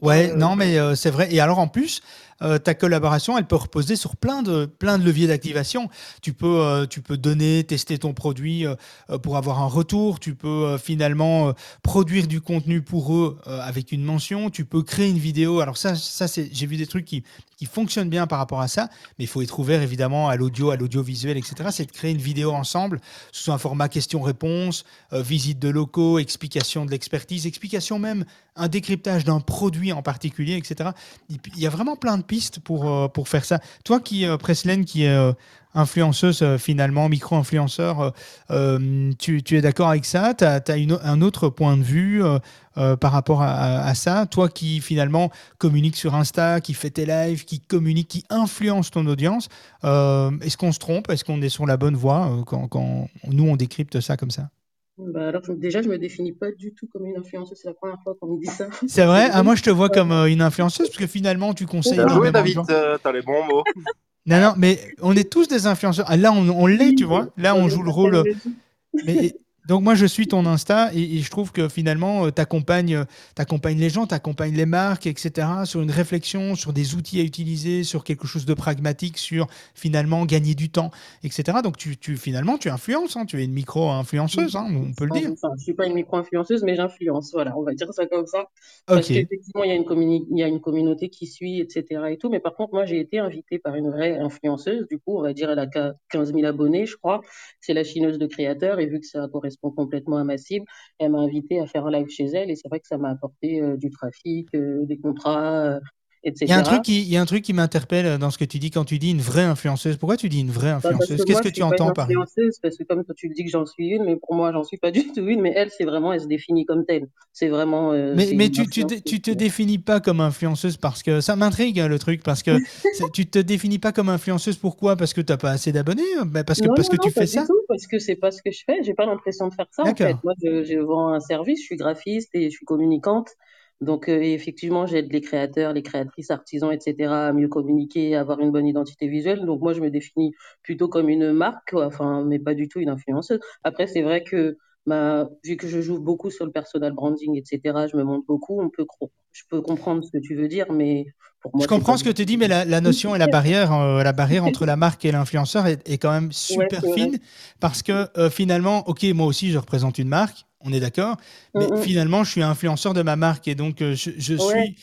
Ouais, Euh, non, mais euh, c'est vrai. Et alors en plus, euh, ta collaboration, elle peut reposer sur plein de, plein de leviers d'activation. Tu peux, tu peux donner, tester ton produit pour avoir un retour. Tu peux finalement produire du contenu pour eux avec une mention. Tu peux créer une vidéo. Alors ça, ça c'est, j'ai vu des trucs qui, qui fonctionne bien par rapport à ça, mais il faut être ouvert évidemment à l'audio, à l'audiovisuel, etc. C'est de créer une vidéo ensemble sous un format question-réponse, euh, visite de locaux, explication de l'expertise, explication même, un décryptage d'un produit en particulier, etc. Il y a vraiment plein de pistes pour, euh, pour faire ça. Toi qui, euh, Presley, qui influenceuse euh, finalement, micro-influenceur, euh, euh, tu, tu es d'accord avec ça? Tu as, un autre point de vue euh, euh, par rapport à, à- à ça? Toi qui finalement communique sur Insta, qui fait tes lives, qui communique, qui influence ton audience, euh, est-ce qu'on se trompe? Est-ce qu'on est sur la bonne voie euh, quand, quand nous on décrypte ça comme ça? Bah, alors, déjà, je me définis pas du tout comme une influenceuse. C'est la première fois qu'on me dit ça. C'est vrai? Ah, Moi je te vois comme euh, une influenceuse parce que finalement tu conseilles Bien joué, David, t'as les bons mots. Non, non, mais on est tous des influenceurs. Ah, Là, on, on l'est, tu vois. Là, on joue le rôle. Mais, donc, moi, je suis ton Insta et, et je trouve que finalement, tu accompagnes, les gens, tu accompagnes les marques, etc., sur une réflexion, sur des outils à utiliser, sur quelque chose de pragmatique, sur finalement gagner du temps, etc. Donc, tu, tu- finalement, tu influences, hein, tu es une micro-influenceuse, hein, on peut le dire. Enfin, je suis pas une micro-influenceuse, mais j'influence. Voilà, on va dire ça comme ça. Parce Ok. qu'effectivement, il y a une communi- il y a une communauté qui suit, etc. et tout. Mais par contre, moi, j'ai été invitée par une vraie influenceuse. Du coup, on va dire, elle a qu'à 15 000 abonnés, je crois. C'est la chineuse de créateurs. Et vu que ça correspond complètement à ma cible, elle m'a invitée à faire un live chez elle. Et c'est vrai que ça m'a apporté euh, du trafic, euh, des contrats, euh, etc. Il y a un truc qui, il y a un truc qui m'interpelle dans ce que tu dis quand tu dis une vraie influenceuse. Pourquoi tu dis une vraie Bah, influenceuse? que Qu'est-ce que tu entends par influenceuse, parce que comme toi, tu le dis que j'en suis une, mais pour moi, j'en suis pas du tout une, mais elle, c'est vraiment, elle se définit comme telle. C'est vraiment, euh, Mais, mais tu, tu, tu te définis pas comme influenceuse parce que ça m'intrigue hein, le truc parce que tu te définis pas comme influenceuse pourquoi? Parce que t'as pas assez d'abonnés Bah, Parce que Non, parce non, que tu non, pas fais du ça tout, parce que c'est pas ce que je fais. J'ai pas l'impression de faire ça, en fait. Moi, je, je vends un service, je suis graphiste et je suis communicante. Donc, euh, effectivement, j'aide les créateurs, les créatrices, artisans, etc., à mieux communiquer, à avoir une bonne identité visuelle. Donc, moi, je me définis plutôt comme une marque, quoi, enfin, mais pas du tout une influenceuse. Après, c'est vrai que, bah, vu que je joue beaucoup sur le personal branding, etc., je me montre beaucoup, on peut, je peux comprendre ce que tu veux dire, mais pour moi, Je comprends ce que tu dis, mais la, la notion et la barrière, euh, la barrière entre la marque et l'influenceur est, est quand même super fine parce que euh, finalement, ok, moi aussi je représente une marque, on est d'accord, mais Mm, mm. finalement je suis influenceur de ma marque et donc euh, je, je Ouais. suis,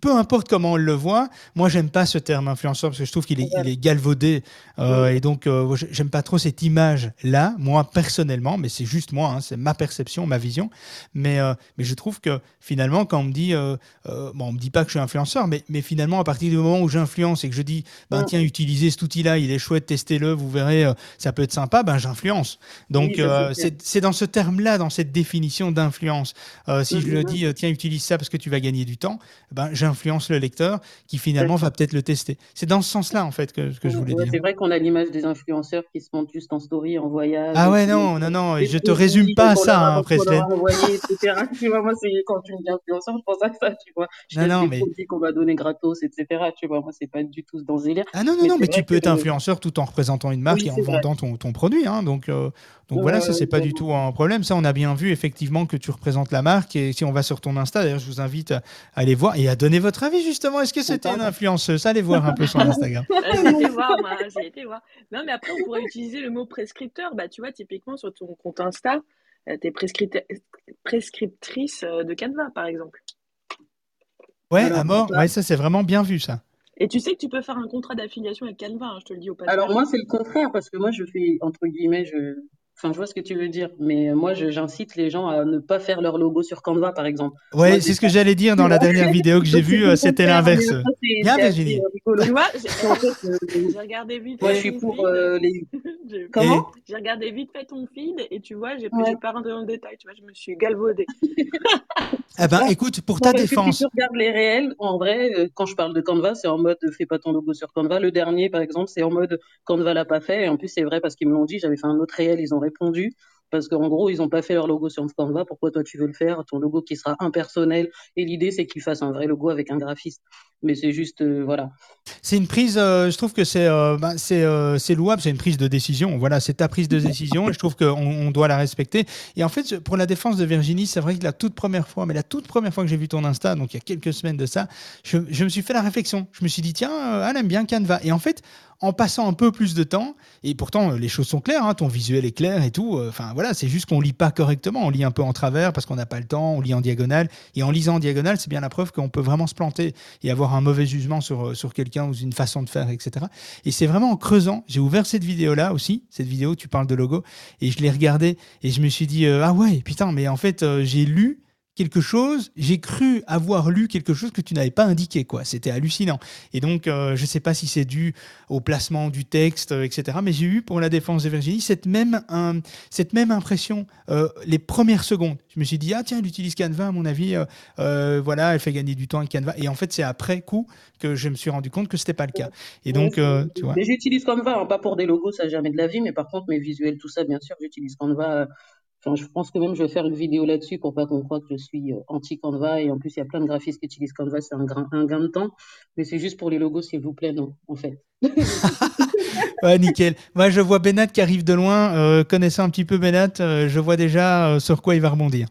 peu importe comment on le voit, moi j'aime pas ce terme influenceur parce que je trouve qu'il est, il est galvaudé euh, et donc euh, j'aime pas trop cette image là, moi personnellement, mais c'est juste moi, hein, c'est ma perception, ma vision, mais, euh, mais je trouve que finalement quand on me dit, bon on me dit pas que je suis influenceur, mais, mais finalement à partir du moment où j'influence et que je dis, ben tiens utilisez cet outil là, il est chouette, testez-le, vous verrez, ça peut être sympa, ben j'influence. Donc Oui, c'est dans ce terme-là, dans cette définition d'influence. Si je Mhm. le dis, tiens, utilise ça parce que tu vas gagner du temps, ben, j'influence le lecteur qui finalement va peut-être le tester. C'est dans ce sens-là, en fait, que, que je voulais Ouais, dire. c'est vrai qu'on a l'image des influenceurs qui se montrent juste en story, en voyage. Ah ouais, non, non, non, je te résume pas à ça, hein, Presley. etc. Tu vois, moi, c'est quand tu me dis influenceur, je pense à ça, tu vois. Je Non, non, mais- produits qu'on m'a donnés gratos, etc. Tu vois, moi, c'est pas du tout dans ce délire. Ah non, non, non, mais tu peux être influenceur tout en représentant une marque et en vendant ton, ton produit. Hein, donc, euh, donc voilà, ça, c'est pas du exactement. tout un problème. Ça, on a bien vu effectivement que tu représentes la marque. Et si on va sur ton Insta, d'ailleurs, je vous invite à aller voir et à donner votre avis justement. Est-ce que c'était une influenceuse? Allez voir un peu son Instagram. Euh, J'ai été voir, moi, j'ai été voir. Non, mais après, on pourrait utiliser le mot prescripteur. Bah, tu vois, typiquement, sur ton compte Insta, euh, t'es prescripte- prescriptrice euh, de Canva, par exemple. Ouais, Alors, à mort. ça- Ouais, ça, c'est vraiment bien vu, ça. Et tu sais que tu peux faire un contrat d'affiliation avec Canva, hein, je te le dis au passage. Alors moi, c'est le contraire, parce que moi, je fais, entre guillemets, je... Enfin, je vois ce que tu veux dire, mais moi, j'incite les gens à ne pas faire leur logo sur Canva, par exemple. Ouais, Moi, c'est ce que j'allais dire dans la dernière vidéo que j'ai vue. euh, C'était l'inverse. Bien, Virginie. Tu vois, j'ai fait, euh, regardé vite moi, fait je suis ton pour feed. euh, les... Comment J'ai regardé vite fait ton feed et tu vois, j'ai Ouais. pas rentré dans le détail, tu vois, je me suis galvaudée. Eh ben, écoute, pour ta que si défense. tu regardes les réels, en vrai, euh, quand je parle de Canva, c'est en mode fais pas ton logo sur Canva. Le dernier, par exemple, c'est en mode Canva l'a pas fait. Et en plus, c'est vrai parce qu'ils me l'ont dit, j'avais fait un autre réel, ils ont répondu. Parce qu'en gros, ils ont pas fait leur logo sur Canva. Pourquoi toi tu veux le faire? Ton logo qui sera impersonnel. Et l'idée, c'est qu'ils fassent un vrai logo avec un graphiste. Mais c'est juste, euh, voilà. C'est une prise, euh, je trouve que c'est euh, ben, c'est louable, c'est une prise de décision. Voilà, c'est ta prise de décision et je trouve qu'on on doit la respecter. Et en fait, pour la défense de Virginie, c'est vrai que la toute première fois, mais la toute première fois que j'ai vu ton Insta, donc il y a quelques semaines de ça, je, je me suis fait la réflexion. Je me suis dit, tiens, elle aime bien Canva. Et en fait, en passant un peu plus de temps. Et pourtant, les choses sont claires, hein, ton visuel est clair et tout. Enfin voilà, c'est juste qu'on lit pas correctement. On lit un peu en travers parce qu'on n'a pas le temps, on lit en diagonale. Et en lisant en diagonale, c'est bien la preuve qu'on peut vraiment se planter et avoir un mauvais jugement sur, sur quelqu'un ou une façon de faire, etc. Et c'est vraiment en creusant. J'ai ouvert cette vidéo-là aussi, cette vidéo, tu parles de logo, et je l'ai regardée et je me suis dit, ah ouais, putain, mais en fait, j'ai lu quelque chose, j'ai cru avoir lu quelque chose que tu n'avais pas indiqué, quoi. C'était hallucinant. Et donc, euh, je ne sais pas si c'est dû au placement du texte, euh, etc. Mais j'ai eu pour la défense de Virginie cette même, cette même impression euh, les premières secondes. Je me suis dit, ah tiens, elle utilise Canva, à mon avis, voilà, elle fait gagner du temps avec Canva. Et en fait, c'est après coup que je me suis rendu compte que c'était pas le cas. Et donc, tu vois. Mais j'utilise Canva, hein, pas pour des logos, ça jamais de la vie, mais par contre, mes visuels, tout ça, bien sûr, j'utilise Canva je pense que même je vais faire une vidéo là-dessus pour pas qu'on croie que je suis euh, anti-Canva. Et en plus, il y a plein de graphistes qui utilisent Canva, c'est un, un, gain de temps. Mais c'est juste pour les logos, s'il vous plaît, non, en fait. ouais, nickel. Moi, je vois Benat qui arrive de loin. Euh, connaissant un petit peu Benat, euh, je vois déjà sur quoi il va rebondir.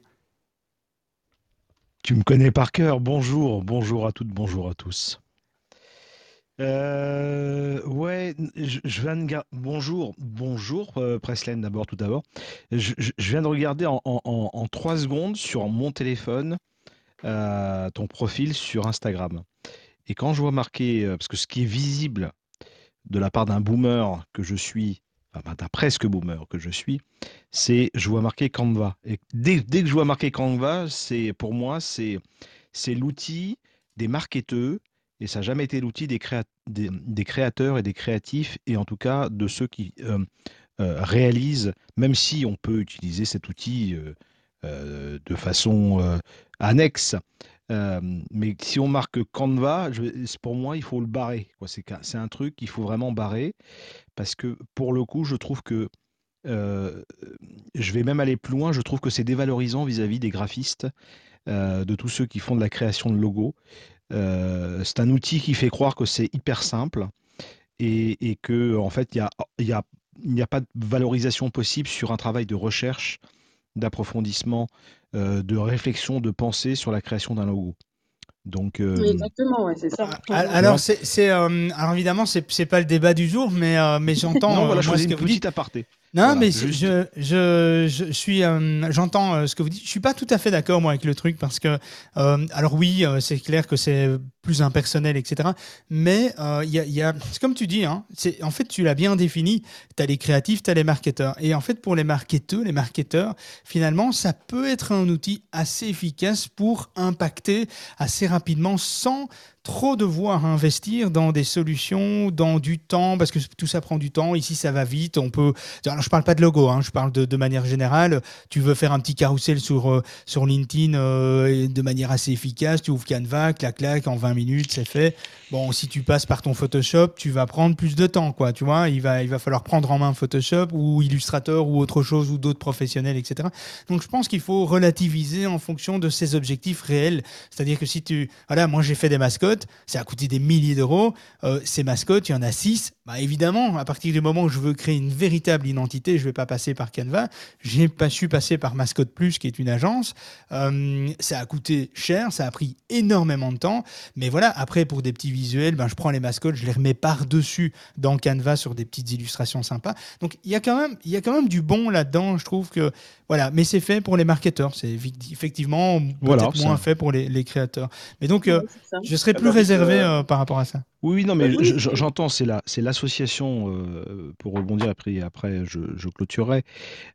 Tu me connais par cœur. Bonjour, bonjour à toutes, bonjour à tous. Euh, ouais, je, viens de bonjour, bonjour euh, d'abord tout d'abord. Je, viens de regarder en, en, 3 secondes sur mon téléphone euh, ton profil sur Instagram. Et quand je vois marqué, euh, parce que ce qui est visible de la part d'un boomer que je suis, enfin d'un presque boomer que je suis, c'est je vois marqué Canva. Et dès, que je vois marqué Canva, c'est pour moi c'est l'outil des marketeurs et ça n'a jamais été l'outil des, créateurs et des créatifs, et en tout cas de ceux qui euh, euh, réalisent, même si on peut utiliser cet outil euh, de façon annexe. mais si on marque Canva, pour moi, il faut le barrer. C'est un truc qu'il faut vraiment barrer, parce que pour le coup, je trouve que je vais même aller plus loin, je trouve que c'est dévalorisant vis-à-vis -vis des graphistes, de tous ceux qui font de la création de logos. Euh, c'est un outil qui fait croire que c'est hyper simple et, et que en fait il n'y a, a, a, pas de valorisation possible sur un travail de recherche, d'approfondissement, euh, de réflexion, de pensée sur la création d'un logo. Donc, euh, exactement, ouais, c'est ça. Alors, c'est, alors évidemment, c'est, c'est pas le débat du jour, mais, mais j'entends. non, voilà, je une petite aparté. Non, mais je, je, je, suis, euh, j'entends euh, ce que vous dites. Je suis pas tout à fait d'accord moi avec le truc parce que, euh, alors oui, c'est clair que c'est plus impersonnel, etc. Mais il y a, c'est comme tu dis, hein, en fait tu l'as bien défini. Tu as les créatifs, tu as les marketeurs. Et en fait pour les marketeurs, les marketeurs, finalement, ça peut être un outil assez efficace pour impacter assez rapidement sans trop devoir investir dans des solutions, dans du temps, parce que tout ça prend du temps. Ici, ça va vite. On peut. Alors, je parle pas de logo, hein, je parle de, de, manière générale. Tu veux faire un petit carrousel sur, euh, sur LinkedIn euh, de manière assez efficace. Tu ouvres Canva, clac, clac, en 20 minutes, c'est fait. Bon, si tu passes par ton Photoshop, tu vas prendre plus de temps, quoi. Tu vois, il va, il va falloir prendre en main Photoshop ou Illustrator ou autre chose ou d'autres professionnels, etc. Donc, je pense qu'il faut relativiser en fonction de ses objectifs réels. C'est-à-dire que si tu, voilà, moi j'ai fait des mascottes, ça a coûté des milliers d'euros. Euh, ces mascottes, il y en a six. Bah, évidemment, à partir du moment où je veux créer une véritable identité, je vais pas passer par Canva. J'ai pas su passer par Mascotte Plus, qui est une agence. Euh, ça a coûté cher, ça a pris énormément de temps. Mais voilà, après, pour des petits visuels, ben, je prends les mascottes, je les remets par-dessus dans Canva sur des petites illustrations sympas. Donc, il y a quand même, il y a quand même du bon là-dedans. Je trouve que, voilà, mais c'est fait pour les marketeurs. C'est effectivement peut-être moins fait pour les, créateurs. Mais donc, euh, je serais plus réservé euh, par rapport à ça. Oui, non, mais j'entends, c'est la, c'est l'association, euh, pour rebondir après, après je, je clôturerai,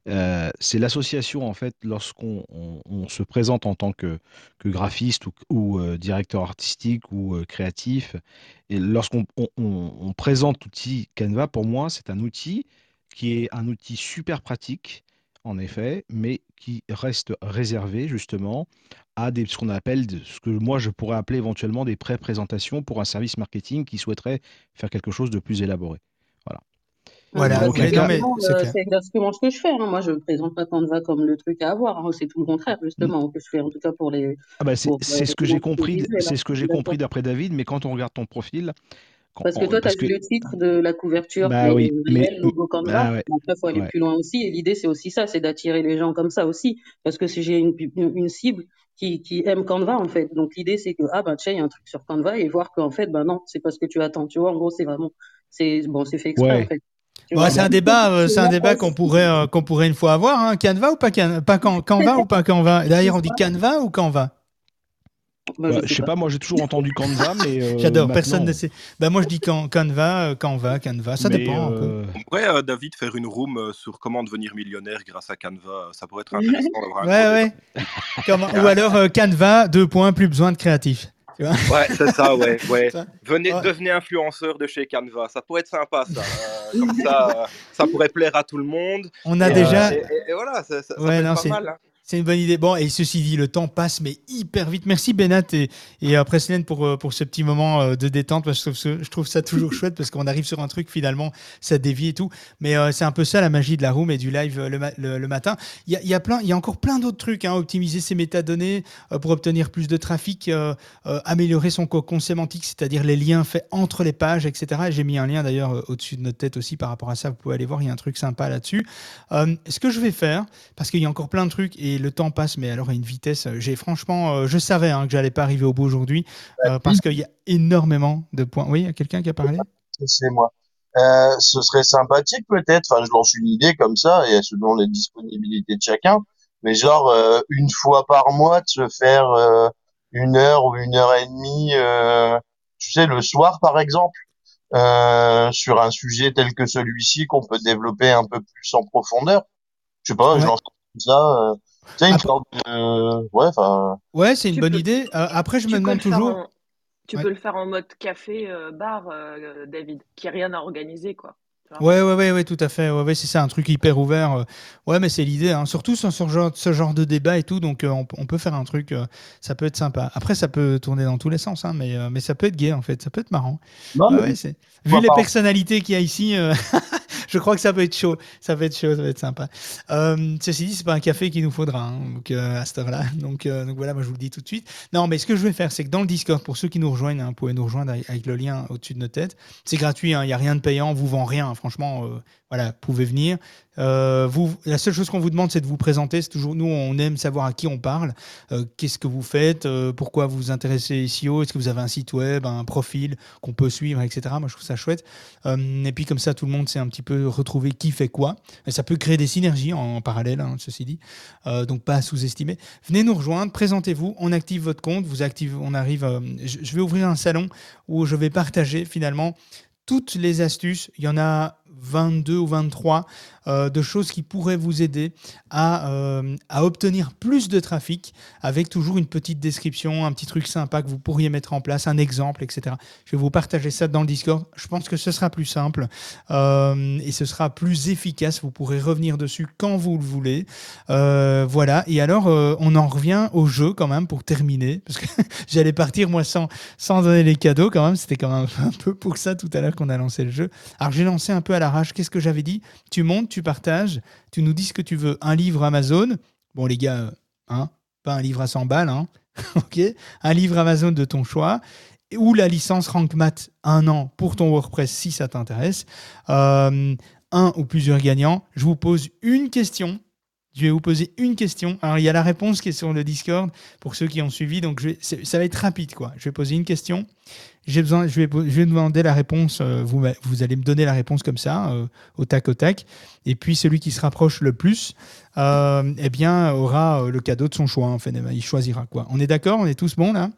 euh, c'est l'association, en fait, lorsqu'on on, se présente en tant que, que graphiste ou, ou euh, directeur artistique ou créatif, et lorsqu'on on, on présente l'outil Canva, pour moi, c'est un outil qui est un outil super pratique, en effet, mais qui reste réservé justement à des, ce qu'on appelle, ce que moi je pourrais appeler éventuellement des pré-présentations pour un service marketing qui souhaiterait faire quelque chose de plus élaboré. Voilà. Voilà, euh, c'est exactement ce que je fais. Hein. Moi, je ne présente pas Canva comme le truc à avoir. Hein. C'est tout le contraire, justement, que je fais, en tout cas pour les. Ah bah c'est ce que j'ai compris. C'est ce que j'ai compris d'après David. Mais quand on regarde ton profil, Parce que toi, tu as que- le titre de la couverture Bah oui, mais- réel, logo Canva. bah ouais. Après, il faut aller Ouais. plus loin aussi. Et l'idée, c'est aussi ça, c'est d'attirer les gens comme ça aussi. Parce que si j'ai une, cible qui, qui aime Canva, en fait. Donc, l'idée, c'est que, ah, ben, tiens, il y a un truc sur Canva et voir qu'en fait, ben non, c'est pas ce que tu attends. Tu vois, en gros, c'est vraiment, c'est, bon, c'est fait exprès, Ouais. en fait. Ouais, vois, c'est un débat, euh, c'est un débat qu'on pourrait, euh, qu'on pourrait une fois avoir. Hein. Canva ou pas, Can- pas Can- Canva ou pas Canva? D'ailleurs, on dit Canva ou Canva? Bah, Bah, je je sais pas. pas, moi j'ai toujours entendu Canva, mais. euh, J'adore, personne maintenant- ne sait. Bah, moi, je dis Can- Canva, euh, Canva, Canva. Ça mais, dépend un peu. euh, On pourrait, euh, David, faire une room euh, sur comment devenir millionnaire grâce à Canva. Ça pourrait être intéressant d'avoir Ouais, ouais. Comment- Ou alors euh, Canva, deux points, plus besoin de créatif. Tu vois débat. Ouais, c'est ça, ouais. ouais. Ça- Venez, Ouais. devenez influenceur de chez Canva. Ça pourrait être sympa, ça. Euh, comme ça, euh, ça pourrait plaire à tout le monde. On a Et, déjà. euh, et, et- et voilà, ça, ça, ça Ouais, peut non, être c'est- pas mal. hein. C'est une bonne idée. Bon, et ceci dit, le temps passe, mais hyper vite. Merci Benat et, et pour, euh, pour ce petit moment euh, de détente. Parce que je trouve, ça toujours chouette parce qu'on arrive sur un truc, finalement, ça dévie et tout. Mais euh, c'est un peu ça la magie de la room et du live le, ma- le- le matin. Il y a, y, a plein- y a encore plein d'autres trucs. Hein, optimiser ses métadonnées pour obtenir plus de trafic, améliorer son cocon sémantique, c'est-à-dire les liens faits entre les pages, etc. Et J'ai mis un lien d'ailleurs au-dessus de notre tête aussi par rapport à ça. Vous pouvez aller voir, il y a un truc sympa là-dessus. Ce que je vais faire, parce qu'il y a encore plein de trucs et le temps passe, mais alors à une vitesse, euh, j'ai franchement, euh, je savais hein, que j'allais pas arriver au bout aujourd'hui euh, parce qu'il y a énormément de points. Oui, il y a quelqu'un qui a parlé? C'est moi. Euh, ce serait sympathique peut-être, enfin je lance une idée comme ça, et selon les disponibilités de chacun, mais genre euh, une fois par mois de se faire euh, une heure ou une heure et demie, tu sais, le soir par exemple, sur un sujet tel que celui-ci qu'on peut développer un peu plus en profondeur. Je sais pas, Ouais. je lance comme ça. Euh, une Après- sorte de... Ouais, c'est une Tu bonne peux- idée. Euh, après, je Tu me demande toujours. en- Tu Ouais. peux le faire en mode café, euh, bar, euh, David, qui a rien à organiser, quoi. Ouais, ouais, ouais, ouais, tout à fait. Ouais, ouais, c'est ça, un truc hyper ouvert. euh. Ouais, mais c'est l'idée, hein. surtout sur ce genre, ce genre de débat et tout. Donc, euh, on, on peut faire un truc, euh, ça peut être sympa. Après, ça peut tourner dans tous les sens, hein, mais, euh, mais ça peut être gay, en fait. Ça peut être marrant. Non, Ouais, mais- ouais, c'est- Vu les pas. personnalités qu'il y a ici, euh, je crois que ça peut être chaud. Ça peut être chaud, ça peut être sympa. Euh, ceci dit, c'est pas un café qu'il nous faudra hein, euh, à cette heure-là. Donc, euh, donc voilà, moi je vous le dis tout de suite. Non, mais ce que je vais faire, c'est que dans le Discord, pour ceux qui nous rejoignent, hein, vous pouvez nous rejoindre avec, le lien au-dessus de nos têtes. C'est gratuit, hein, il n'y a rien de payant, on vous vend rien. hein, franchement, voilà, pouvez venir. Euh, vous, la seule chose qu'on vous demande, c'est de vous présenter. C'est toujours nous, on aime savoir à qui on parle. Euh, Qu'est-ce que vous faites? Euh, Pourquoi vous vous intéressez SEO Est-ce que vous avez un site web, un profil qu'on peut suivre, etc. Moi, je trouve ça chouette. Et puis comme ça, tout le monde sait un petit peu retrouver qui fait quoi. Et ça peut créer des synergies en, parallèle, hein, ceci dit. Donc pas à sous-estimer. Venez nous rejoindre, présentez-vous, on active votre compte, vous active, on arrive. je vais ouvrir un salon où je vais partager finalement toutes les astuces. Il y en a 22 ou 23 euh, de choses qui pourraient vous aider à, euh, à obtenir plus de trafic avec toujours une petite description, un petit truc sympa que vous pourriez mettre en place, un exemple, etc. Je vais vous partager ça dans le Discord. Je pense que ce sera plus simple euh, et ce sera plus efficace. Vous pourrez revenir dessus quand vous le voulez. Voilà. Et alors, on en revient au jeu quand même pour terminer, parce que j'allais partir moi sans, sans donner les cadeaux quand même. C'était quand même un peu pour ça tout à l'heure qu'on a lancé le jeu. Alors j'ai lancé un peu à l'arrache. Qu'est-ce que j'avais dit? Tu montes, tu partages, tu nous dis ce que tu veux. Un livre Amazon. Bon les gars, euh, hein, pas un livre à 100 balles, hein. ok Un livre Amazon de ton choix ou la licence RankMath un an pour ton WordPress si ça t'intéresse. Euh, un ou plusieurs gagnants. Je vous pose une question. Je vais vous poser une question. Alors, il y a la réponse qui est sur le Discord pour ceux qui ont suivi. Donc, je vais- ça va être rapide. Quoi. Je vais poser une question. J'ai besoin, je, vais, demander la réponse. euh, vous, vous allez me donner la réponse comme ça, euh, au tac au tac. Et puis, celui qui se rapproche le plus, euh, eh bien, aura le cadeau de son choix. Il choisira quoi. On est d'accord? On est tous bons là?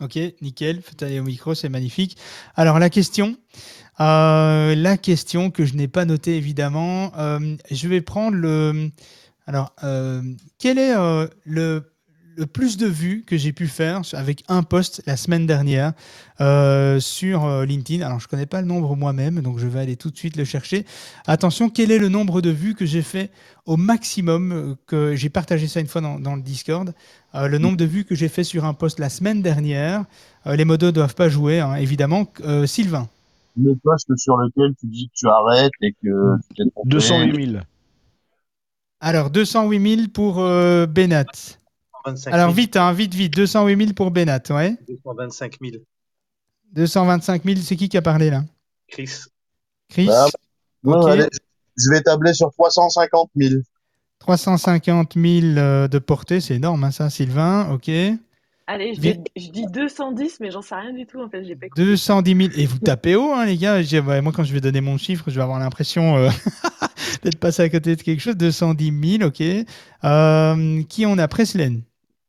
Ok, nickel. Faites aller au micro, c'est magnifique. Alors, la question. La question que je n'ai pas notée évidemment, je vais prendre le. Alors, quel est le, le plus de vues que j'ai pu faire avec un post la semaine dernière euh, sur euh, LinkedIn. Alors, je ne connais pas le nombre moi-même, donc je vais aller tout de suite le chercher. Attention, quel est le nombre de vues que j'ai fait au maximum euh, que j'ai partagé ça une fois dans, le Discord. Le nombre de vues que j'ai fait sur un post la semaine dernière. Les modos ne doivent pas jouer, hein, évidemment. Sylvain. Le post sur lequel tu dis que tu arrêtes et que tu 208 000. Alors, 208 000 pour Benat. Alors hein, vite, vite, vite. 208 000 pour Benat, ouais. 225 000. 225 000, c'est qui qui a parlé là? Chris. Chris? Bah, je vais tabler sur 350 000. 350 000 de portée, c'est énorme hein, ça, Sylvain, ok. Allez, je, dis, 210, mais j'en sais rien du tout en fait. 210 000, et vous tapez haut, hein, les gars. moi, quand je vais donner mon chiffre, je vais avoir l'impression euh, d'être passé à côté de quelque chose. 210 000, ok. Euh, qui on a Preslane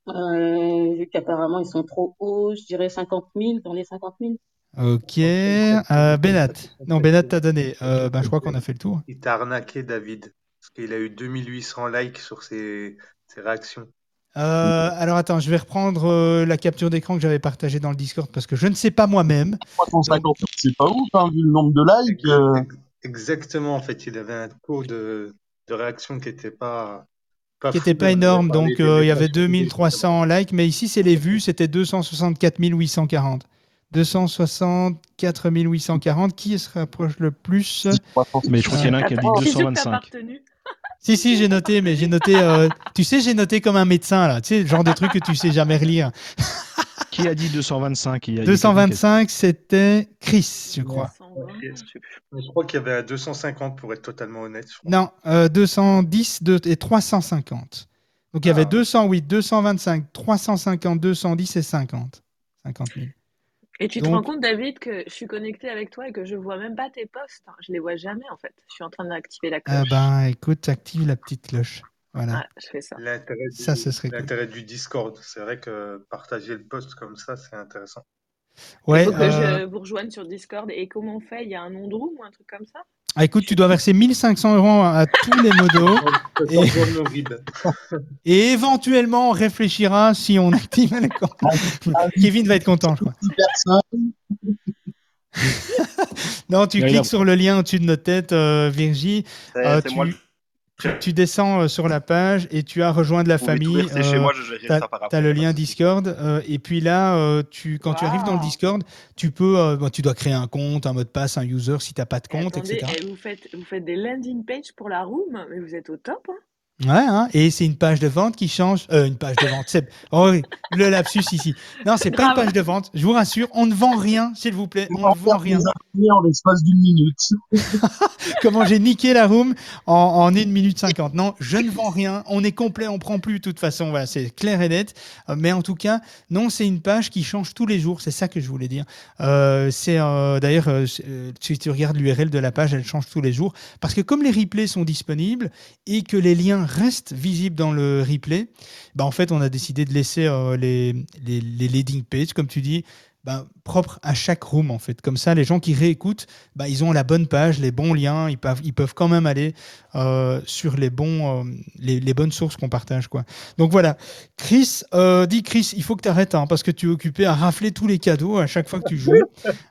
vu qu'apparemment ils sont trop hauts, je dirais 50 000, dans les 50 000. Ok. Euh, Benat. Non, Benat t'a donné. Euh, ben, je crois qu'on a fait le tour. Il t'a arnaqué, David. Parce qu'il a eu 2800 likes sur ses, ses réactions. Euh, alors attends, je vais reprendre euh, la capture d'écran que j'avais partagée dans le Discord parce que je ne sais pas moi-même. 350 000, c'est pas ouf, hein, vu le nombre de likes. euh. Ex- Exactement, en fait, il avait un taux de, de réaction qui n'était pas, pas qui n'était pas énorme. Donc, euh, il y avait messages privés, 2300 likes, mais ici, c'est les vues, c'était 264 840. 264 840. Qui se rapproche le plus Mais je crois qu'il y en a un qui a dit Attends, qui c'est que t'as 225. Si, si, j'ai noté, mais j'ai noté. euh, tu sais, j'ai noté comme un médecin, là. Tu sais, le genre de truc que tu sais jamais relire. Qui a dit 225 Il y a- il y a quelqu'un qui a- 225, c'était Chris, je crois. 220, je crois qu'il y avait un 250 pour être totalement honnête. je crois. Non, euh, 210 deux- et 350. Donc, il y avait Ah. 208, 225, 350, 210 et 50. 50 000. Et tu te rends compte, David, que je suis connectée avec toi et que je vois même pas tes posts. hein. Je les vois jamais en fait. Je suis en train d'activer la Ah cloche. ben, écoute, active la petite cloche. Voilà. Ouais, je fais ça. L'intérêt du, Ça, ce serait cool. l'intérêt du Discord, c'est vrai que partager le post comme ça, c'est intéressant. Il Ouais, faut que euh, je vous rejoigne sur Discord. Et comment on fait? Il y a un nom de room ou un truc comme ça? Ah, écoute, tu dois verser 1500 euros à tous les modos Et... éventuellement on réfléchira si on active le compte. Kevin va être content, je crois. Non, tu cliques sur le lien au-dessus de notre tête, euh, Virgie. C'est Euh, c'est tu, moi le- tu, tu descends euh, sur la page et tu as la Vous pouvez tout famille. verser chez euh, moi, je ça par t'as après, le de lien. Discord euh, et puis là, euh, tu, quand tu arrives dans le. Discord, tu peux, euh, bon, tu dois créer un compte, un mot de passe, un user si t'as pas de Et compte, Attendez, etc. eh, vous, faites, vous faites des landing pages pour la room, mais vous êtes au top. Hein Ouais, hein, et c'est une page de vente qui change. Euh, une page de vente. C'est oh, oui, le lapsus ici. Non, c'est pas une page de vente. Je vous rassure, on ne vend rien, s'il vous plaît. On ne vend rien. En l'espace d'une minute. Comment j'ai niqué la room en, en 1 minute 50. Non, je ne vends rien. On est complet, on prend plus de toute façon. Voilà, c'est clair et net. Euh, mais en tout cas, non, c'est une page qui change tous les jours. C'est ça que je voulais dire. Euh, c'est euh, d'ailleurs, si tu regardes l'URL de la page, elle change tous les jours. Parce que comme les replays sont disponibles et que les liens restent visibles dans le replay, bah, en fait, on a décidé de laisser euh, les, les, les landing pages, comme tu dis, bah, propres à chaque room en fait. Comme ça, les gens qui réécoutent, bah, ils ont la bonne page, les bons liens, ils peuvent, ils peuvent quand même aller euh, sur les, bons, euh, les, les bonnes sources qu'on partage. Quoi. Donc voilà, Chris, euh, dis Chris, il faut que tu arrêtes hein, parce que tu es occupé à rafler tous les cadeaux à chaque fois que tu joues.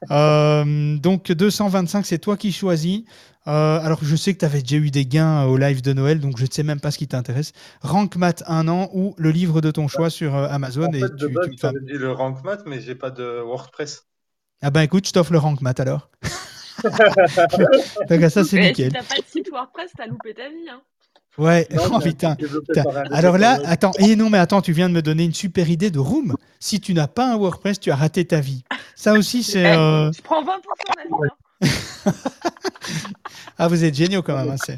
Donc 225, c'est toi qui choisis. Euh, alors je sais que tu avais déjà eu des gains au live de Noël, donc je ne sais même pas ce qui t'intéresse. Rank Math un an ou le livre de ton choix sur euh, Amazon. En et fait, tu, de tu base, me dit le rank math, mais j'ai pas de WordPress. Ah ben écoute, je t'offre le Rank Math alors. Donc ça c'est Eh, nickel. Si t'as pas de site WordPress, t'as loupé ta vie. Hein. Ouais, Non, oh putain. Alors là, attends, et non, mais attends, tu viens de me donner une super idée de room. Si tu n'as pas un WordPress, tu as raté ta vie. Ça aussi, c'est. Eh, euh, Je prends 20% David. Ah, vous êtes géniaux quand même. hein,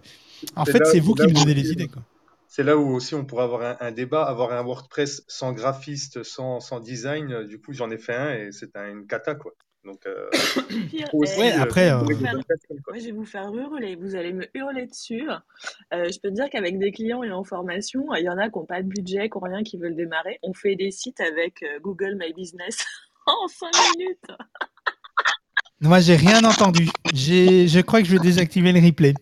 En fait, c'est vous qui me donnez aussi- les idées. Quoi. C'est là où aussi on pourrait avoir un, un débat, avoir un WordPress sans graphiste, sans, sans design. Du coup, j'en ai fait un et c'est un- une cata, quoi. Donc, euh, aussi, eh, Ouais, euh, après, je vais euh, faire- je vais vous faire hurler. Vous allez me hurler dessus. Euh, je peux te dire qu'avec des clients et en formation, il y en a qui n'ont pas de budget, qui n'ont rien, qui veulent démarrer. On fait des sites avec euh, Google My Business en 5 minutes. Moi, j'ai rien entendu. Je crois que je vais désactiver le replay.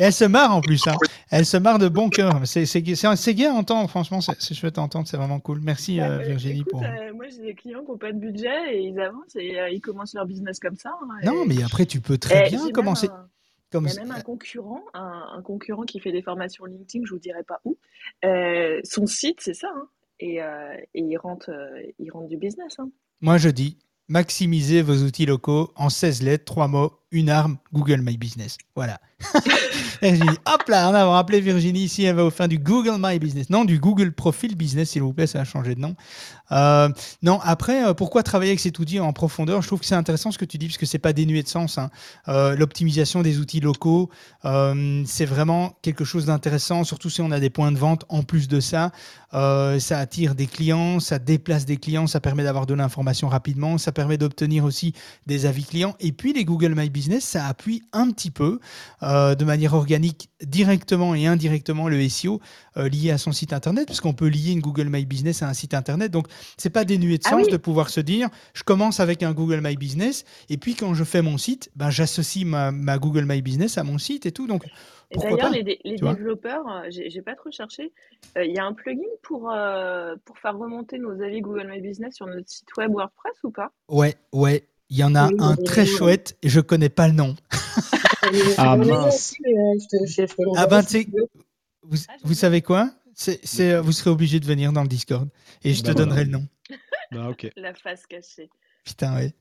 Et elle se marre en plus. hein. Elle se marre de bon cœur. C'est, gai à entendre, franchement. C'est, chouette à entendre. C'est vraiment cool. Merci, euh, Euh, Virginie. écoute, pour... euh, moi, j'ai des clients qui n'ont pas de budget et ils avancent et euh, ils commencent leur business comme ça. hein, Non, et- mais après, tu peux très et bien commencer. un- Comme... Il y a même un concurrent, un, un concurrent qui fait des formations LinkedIn, je vous dirai pas où. Euh, son site, c'est ça, hein, et, euh, et il rentre, euh, il rentre du business. hein. Moi, je dis, maximisez vos outils locaux en 16 lettres, 3 mots, une arme, Google My Business. Voilà. Virginie, hop là, on a rappelé Virginie ici, elle va au fin du Google My Business. Non, du Google Profile Business, s'il vous plaît, ça a changé de nom. Euh, non, après, euh, pourquoi travailler avec cet outil en profondeur? Je trouve que c'est intéressant ce que tu dis, parce que c'est pas dénué de sens. hein. Euh, L'optimisation des outils locaux, c'est vraiment quelque chose d'intéressant, surtout si on a des points de vente. En plus de ça, ça attire des clients, ça déplace des clients, ça permet d'avoir de l'information rapidement, ça permet d'obtenir aussi des avis clients. Et puis les Google My Business, ça appuie un petit peu euh, de manière organique directement et indirectement le SEO euh, lié à son site internet, parce qu'on peut lier une Google My Business à un site internet. Donc c'est pas dénué de Ah sens oui. de pouvoir se dire, je commence avec un Google My Business, et puis quand je fais mon site, ben, j'associe ma, ma Google My Business à mon site et tout. Donc d'ailleurs, les, dé- développeurs, euh, j'ai pas trop cherché, euh, il y a un plugin pour, euh, pour faire remonter nos avis Google My Business sur notre site web WordPress ou pas? Ouais, ouais. Il y en a Oui, un oui, très oui. chouette et je connais pas le nom. Ah, un mince. Ah l'enverrai ben, si tu sais, tu veux. vous, vous savez quoi? C'est, c'est, Vous serez obligé de venir dans le Discord et je Bah te voilà. donnerai le nom. Bah, ok. La face cachée. Putain, ouais.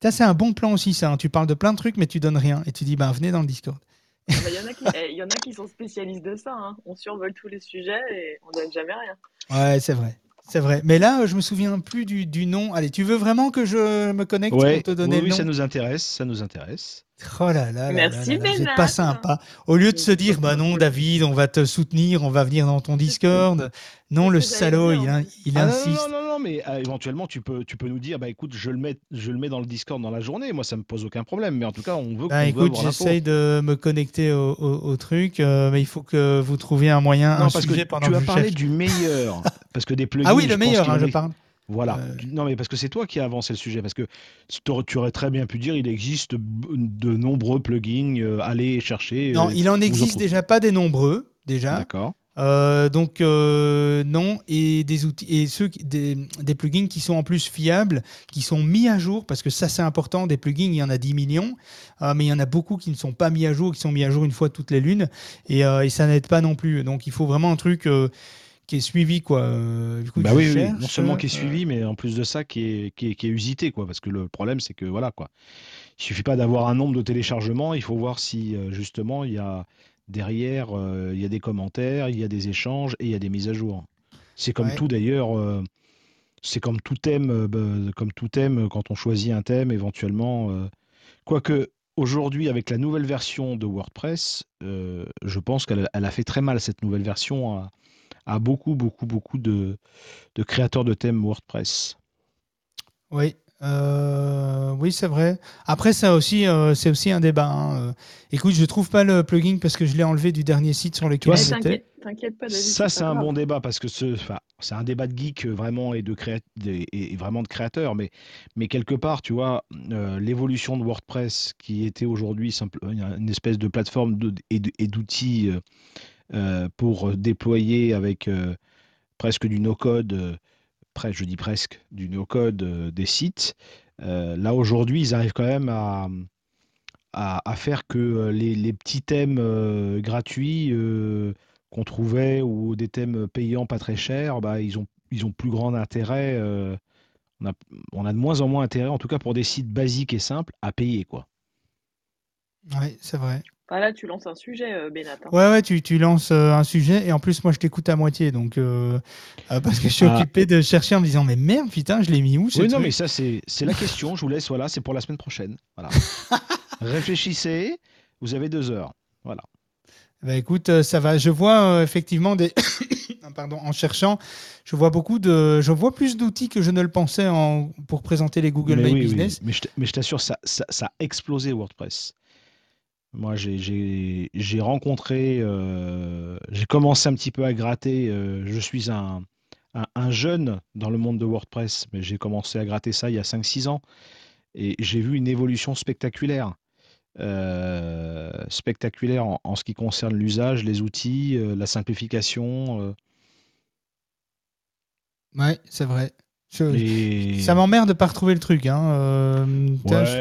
Ça, c'est un bon plan aussi, ça. hein. Tu parles de plein de trucs, mais tu donnes rien. Et tu dis, ben, venez dans le Discord. Ah bah, Il y en a qui, eh, y en a qui sont spécialistes de ça, hein. On survole tous les sujets et on donne jamais rien. Ouais, c'est vrai. C'est vrai. Mais là, je me souviens plus du, du nom. Allez, tu veux vraiment que je me connecte Ouais, pour te donner oui, le oui, nom? ça nous intéresse, ça nous intéresse. Oh là là là là Merci, là là, vous êtes Bénat. pas sympa. Au lieu de se dire, bah non, David, on va te soutenir, on va venir dans ton Discord. Non, le salaud, il, Ah non, non, insiste. non, non, non, mais euh, éventuellement, tu peux, tu peux nous dire, bah écoute, je le mets, je le mets dans le Discord dans la journée. Moi, ça me pose aucun problème. Mais en tout cas, on veut, Bah, on écoute, j'essaye de me connecter au, au- au truc, euh, mais il faut que vous trouviez un moyen, un Non, parce que pendant tu as parlé du meilleur. Parce que des plugins. Ah oui, le meilleur, hein, je parle. Voilà. Euh, Non, mais parce que c'est toi qui as avancé le sujet. Parce que tu aurais- très bien pu dire, il existe de nombreux plugins. euh, allez chercher. Non, euh, il en existe déjà pas des nombreux, déjà. D'accord. Euh, donc euh, non, et des outils et ceux des, des plugins qui sont en plus fiables, qui sont mis à jour, parce que ça c'est important. Des plugins, il y en a 10 millions, mais il y en a beaucoup qui ne sont pas mis à jour, qui sont mis à jour une fois toutes les lunes, et, et ça n'aide pas non plus. Donc il faut vraiment un truc qui est suivi, quoi. Euh, du coup, Bah oui, non seulement qui est euh, suivi, mais en plus de ça, qui est, qui est, qui est usité, quoi. Parce que le problème, c'est que voilà, quoi. Il suffit pas d'avoir un nombre de téléchargements, il faut voir si euh, justement il y a derrière, euh, il y a des commentaires, il y a des échanges et il y a des mises à jour. C'est comme Ouais. tout d'ailleurs, c'est comme tout thème, bah, comme tout thème quand on choisit un thème éventuellement. Quoique aujourd'hui, avec la nouvelle version de WordPress, euh, je pense qu'elle elle a fait très mal cette nouvelle version à, à beaucoup, beaucoup, beaucoup de, de créateurs de thèmes WordPress. Oui, euh, oui, c'est vrai. Après, ça aussi, euh, c'est aussi un débat. hein. Euh, Écoute, je trouve pas le plugin parce que je l'ai enlevé du dernier site sur lequel j'étais. t'inquiète, t'inquiète pas, David, Ça, c'est un grave. bon débat parce que ce, c'est un débat de geek vraiment et de créa- et, et vraiment de créateurs. Mais, mais quelque part, tu vois, euh, l'évolution de WordPress qui était aujourd'hui simple- une espèce de plateforme de- et de- et d'outils pour euh, déployer avec euh, presque du no-code, euh, je dis presque, du no-code euh, des sites. Euh, là, aujourd'hui, ils arrivent quand même à, faire que euh, les, petits thèmes euh, gratuits euh, qu'on trouvait ou des thèmes payants pas très chers, bah, ils ont, plus grand intérêt. euh, on a, on a de moins en moins intérêt, en tout cas pour des sites basiques et simples, à payer, quoi. Oui, c'est vrai. Bah là, tu lances un sujet, euh, Bénat. hein. Ouais, ouais, tu, tu lances euh, un sujet et en plus, moi, je t'écoute à moitié. Donc, euh, euh, parce que je suis Ah. occupé de chercher en me disant, mais merde, putain, je l'ai mis où ce Oui, non, mais ça, c'est c'est la question. Je vous laisse, voilà, c'est pour la semaine prochaine. Voilà. Réfléchissez, vous avez deux heures. Voilà. Bah, écoute, euh, ça va. Je vois euh, effectivement des. Pardon, en cherchant, je vois beaucoup de. Je vois plus d'outils que je ne le pensais en... pour présenter les Google Mais My oui, oui, Business. mais je t- mais je t'assure, ça, ça, ça a explosé WordPress. Moi, j'ai- rencontré, euh, j'ai commencé un petit peu à gratter. euh, je suis un, un, un jeune dans le monde de WordPress, mais j'ai commencé à gratter ça il y a 5-6 ans. Et j'ai vu une évolution spectaculaire. Euh, spectaculaire en, en ce qui concerne l'usage, les outils, la simplification. Ouais, c'est vrai. Je- et... Ça m'emmerde de pas retrouver le truc. Hein.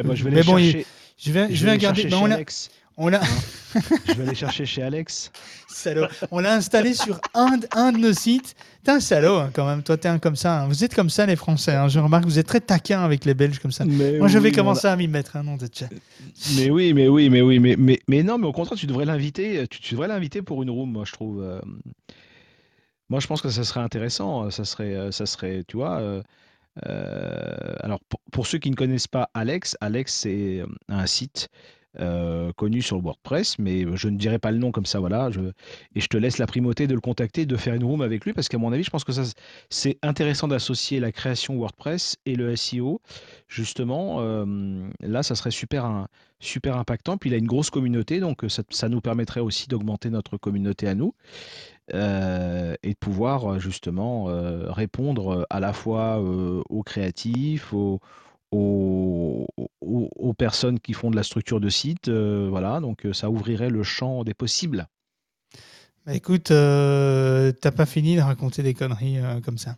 bah, je vais mais bon, il- chercher. je vais, je je vais vais aller regarder. Bah, on. On l'a. Je vais aller chercher chez Alex. Salaud. On l'a installé sur un, de- un de nos sites. T'es un salaud hein, quand même. Toi, t'es un comme ça. hein. Vous êtes comme ça, les Français. hein. Je remarque, vous êtes très taquins avec les Belges comme ça. Mais Moi, je vais oui, commencer à m'y mettre. Hein, nom de tchè. Mais oui, mais oui, mais oui, mais, mais, mais non, mais au contraire, tu devrais l'inviter, tu, tu devrais l'inviter pour une room, moi, je trouve. euh, Moi, je pense que ça serait intéressant, euh, ça serait, euh, ça serait, tu vois. euh, euh, alors, pour, pour ceux qui ne connaissent pas Alex, Alex, c'est un site euh, connu sur WordPress, mais je ne dirai pas le nom comme ça, voilà. Et je te laisse la primauté de le contacter, de faire une room avec lui, parce qu'à mon avis, je pense que ça, c'est intéressant d'associer la création WordPress et le SEO. Justement, euh, là, ça serait super, super impactant. Puis il a une grosse communauté, donc euh, ça, nous permettrait aussi d'augmenter notre communauté à nous et de pouvoir justement répondre à la fois aux créatifs, aux, aux, aux- aux personnes qui font de la structure de site. euh, voilà, donc euh, ça ouvrirait le champ des possibles. Bah, écoute, euh, t'as pas fini de raconter des conneries euh, comme ça.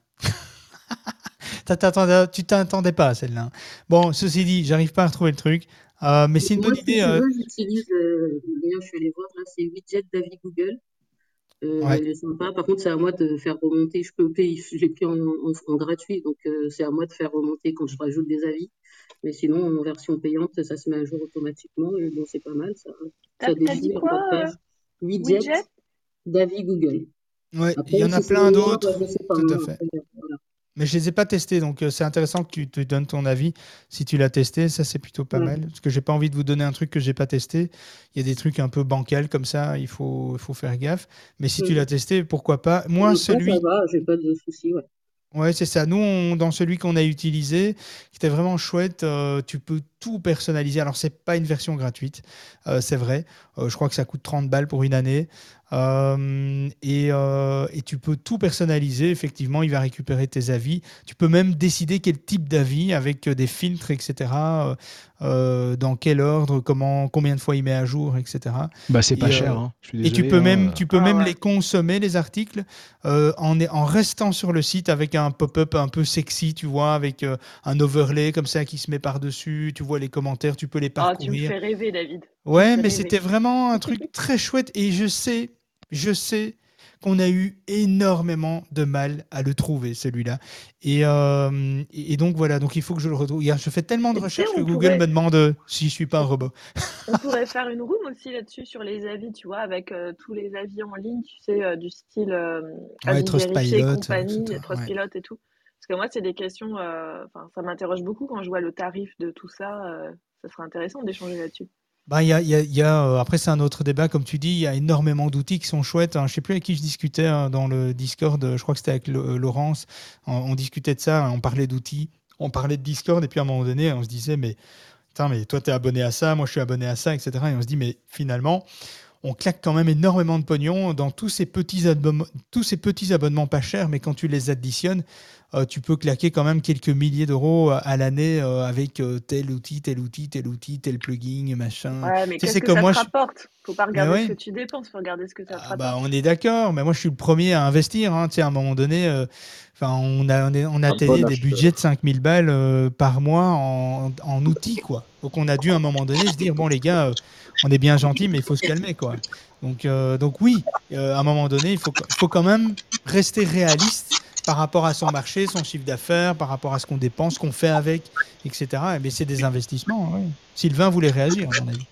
Tu t'attendais pas à celle-là. Bon, ceci dit, j'arrive pas à retrouver le truc. Euh, mais c'est une Moi, bonne idée. euh, veux, j'utilise, euh, d'ailleurs, je suis allée voir, là, c'est Widget David Google. Euh, Ouais. il est sympa. Par contre, c'est à moi de faire remonter. Je peux payer, je l'ai pris en, en, en gratuit, donc euh, c'est à moi de faire remonter quand je rajoute des avis. Mais sinon, en version payante, ça se met à jour automatiquement. Et bon, c'est pas mal, ça, T'as ça dit quoi, euh. Widget Widget? David Google. Ouais, Après, il y en a plein d'autres. Tout à hein, fait. voilà. Mais je les ai pas testés, donc euh, c'est intéressant que tu te donnes ton avis. Si tu l'as testé, ça c'est plutôt pas Ouais. mal. Parce que j'ai pas envie de vous donner un truc que j'ai pas testé. Il y a des trucs un peu bancals comme ça, il faut, faire gaffe. Mais si tu Mhm. l'as testé, pourquoi pas? Moi, ça, celui. ça va, j'ai pas de soucis, ouais. Ouais, c'est ça. Nous, on- dans celui qu'on a utilisé, qui était vraiment chouette, euh, tu peux tout personnaliser. Alors, c'est pas une version gratuite, euh, c'est vrai. Euh, je crois que ça coûte 30 balles pour une année. Euh, et, euh, et tu peux tout personnaliser. Effectivement, il va récupérer tes avis. Tu peux même décider quel type d'avis avec euh, des filtres, etc. euh, dans quel ordre, comment, combien de fois il met à jour, etc. Bah, c'est pas Et, cher, euh, hein. Je suis et tu peux hein, même, tu peux Ah même ouais. les consommer, les articles, euh, en, en restant sur le site avec un pop-up un peu sexy, tu vois, avec euh, un overlay comme ça qui se met par-dessus. Tu vois les commentaires, tu peux les Ah, tu me parcourir. fais rêver, David. Ouais, mais c'était vraiment un truc très chouette. Et je sais, je sais qu'on a eu énormément de mal à le trouver, celui-là. Et, euh, et donc voilà, donc il faut que je le retrouve. Je fais tellement de recherches que Google pourrait, me demande euh, si je suis pas un robot. on pourrait faire une room aussi là-dessus sur les avis, tu vois, avec euh, tous les avis en ligne, tu sais, euh, du style Ouais, Trustpilot, compagnie, etc. Ouais. Trustpilot et tout. Parce que moi, c'est des questions, ça m'interroge beaucoup quand je vois le tarif de tout ça. ça serait intéressant d'échanger là-dessus. Y après, c'est un autre débat, comme tu dis, il y a énormément d'outils qui sont chouettes. hein. Je sais plus avec qui je discutais hein, dans le Discord, euh, je crois que c'était avec euh, Laurence. On, discutait de ça, hein, on parlait d'outils, on parlait de Discord, et puis à un moment donné, on se disait, mais, mais toi, tu es abonné à ça, moi, je suis abonné à ça, etc. Et on se dit, mais finalement, on claque quand même énormément de pognon dans tous ces petits, tous ces petits abonnements pas chers, mais quand tu les additionnes, tu peux claquer quand même quelques milliers d'euros à l'année euh, avec euh, tel outil, tel outil, tel outil, tel plugin, machin. Ouais, mais Tu sais, qu'est-ce que ça moi, te rapporte? Faut pas regarder ce que tu dépenses, faut regarder ce que ça te Ah bah, on est d'accord, mais moi je suis le premier à investir. hein. Tu sais, à un moment donné, euh, enfin, on a, on, est- on a Un atteignait bon des budgets de 5000 balles euh, par mois en, en outils. Quoi. Donc on a dû à un moment donné se dire, bon les gars, euh, on est bien gentils, mais il faut se calmer. Quoi. Donc, euh, donc oui, euh, à un moment donné, il faut, il faut quand même rester réaliste par rapport à son marché, son chiffre d'affaires, par rapport à ce qu'on dépense, ce qu'on fait avec, etc. Mais c'est des investissements. oui. Sylvain voulait réagir, à mon avis.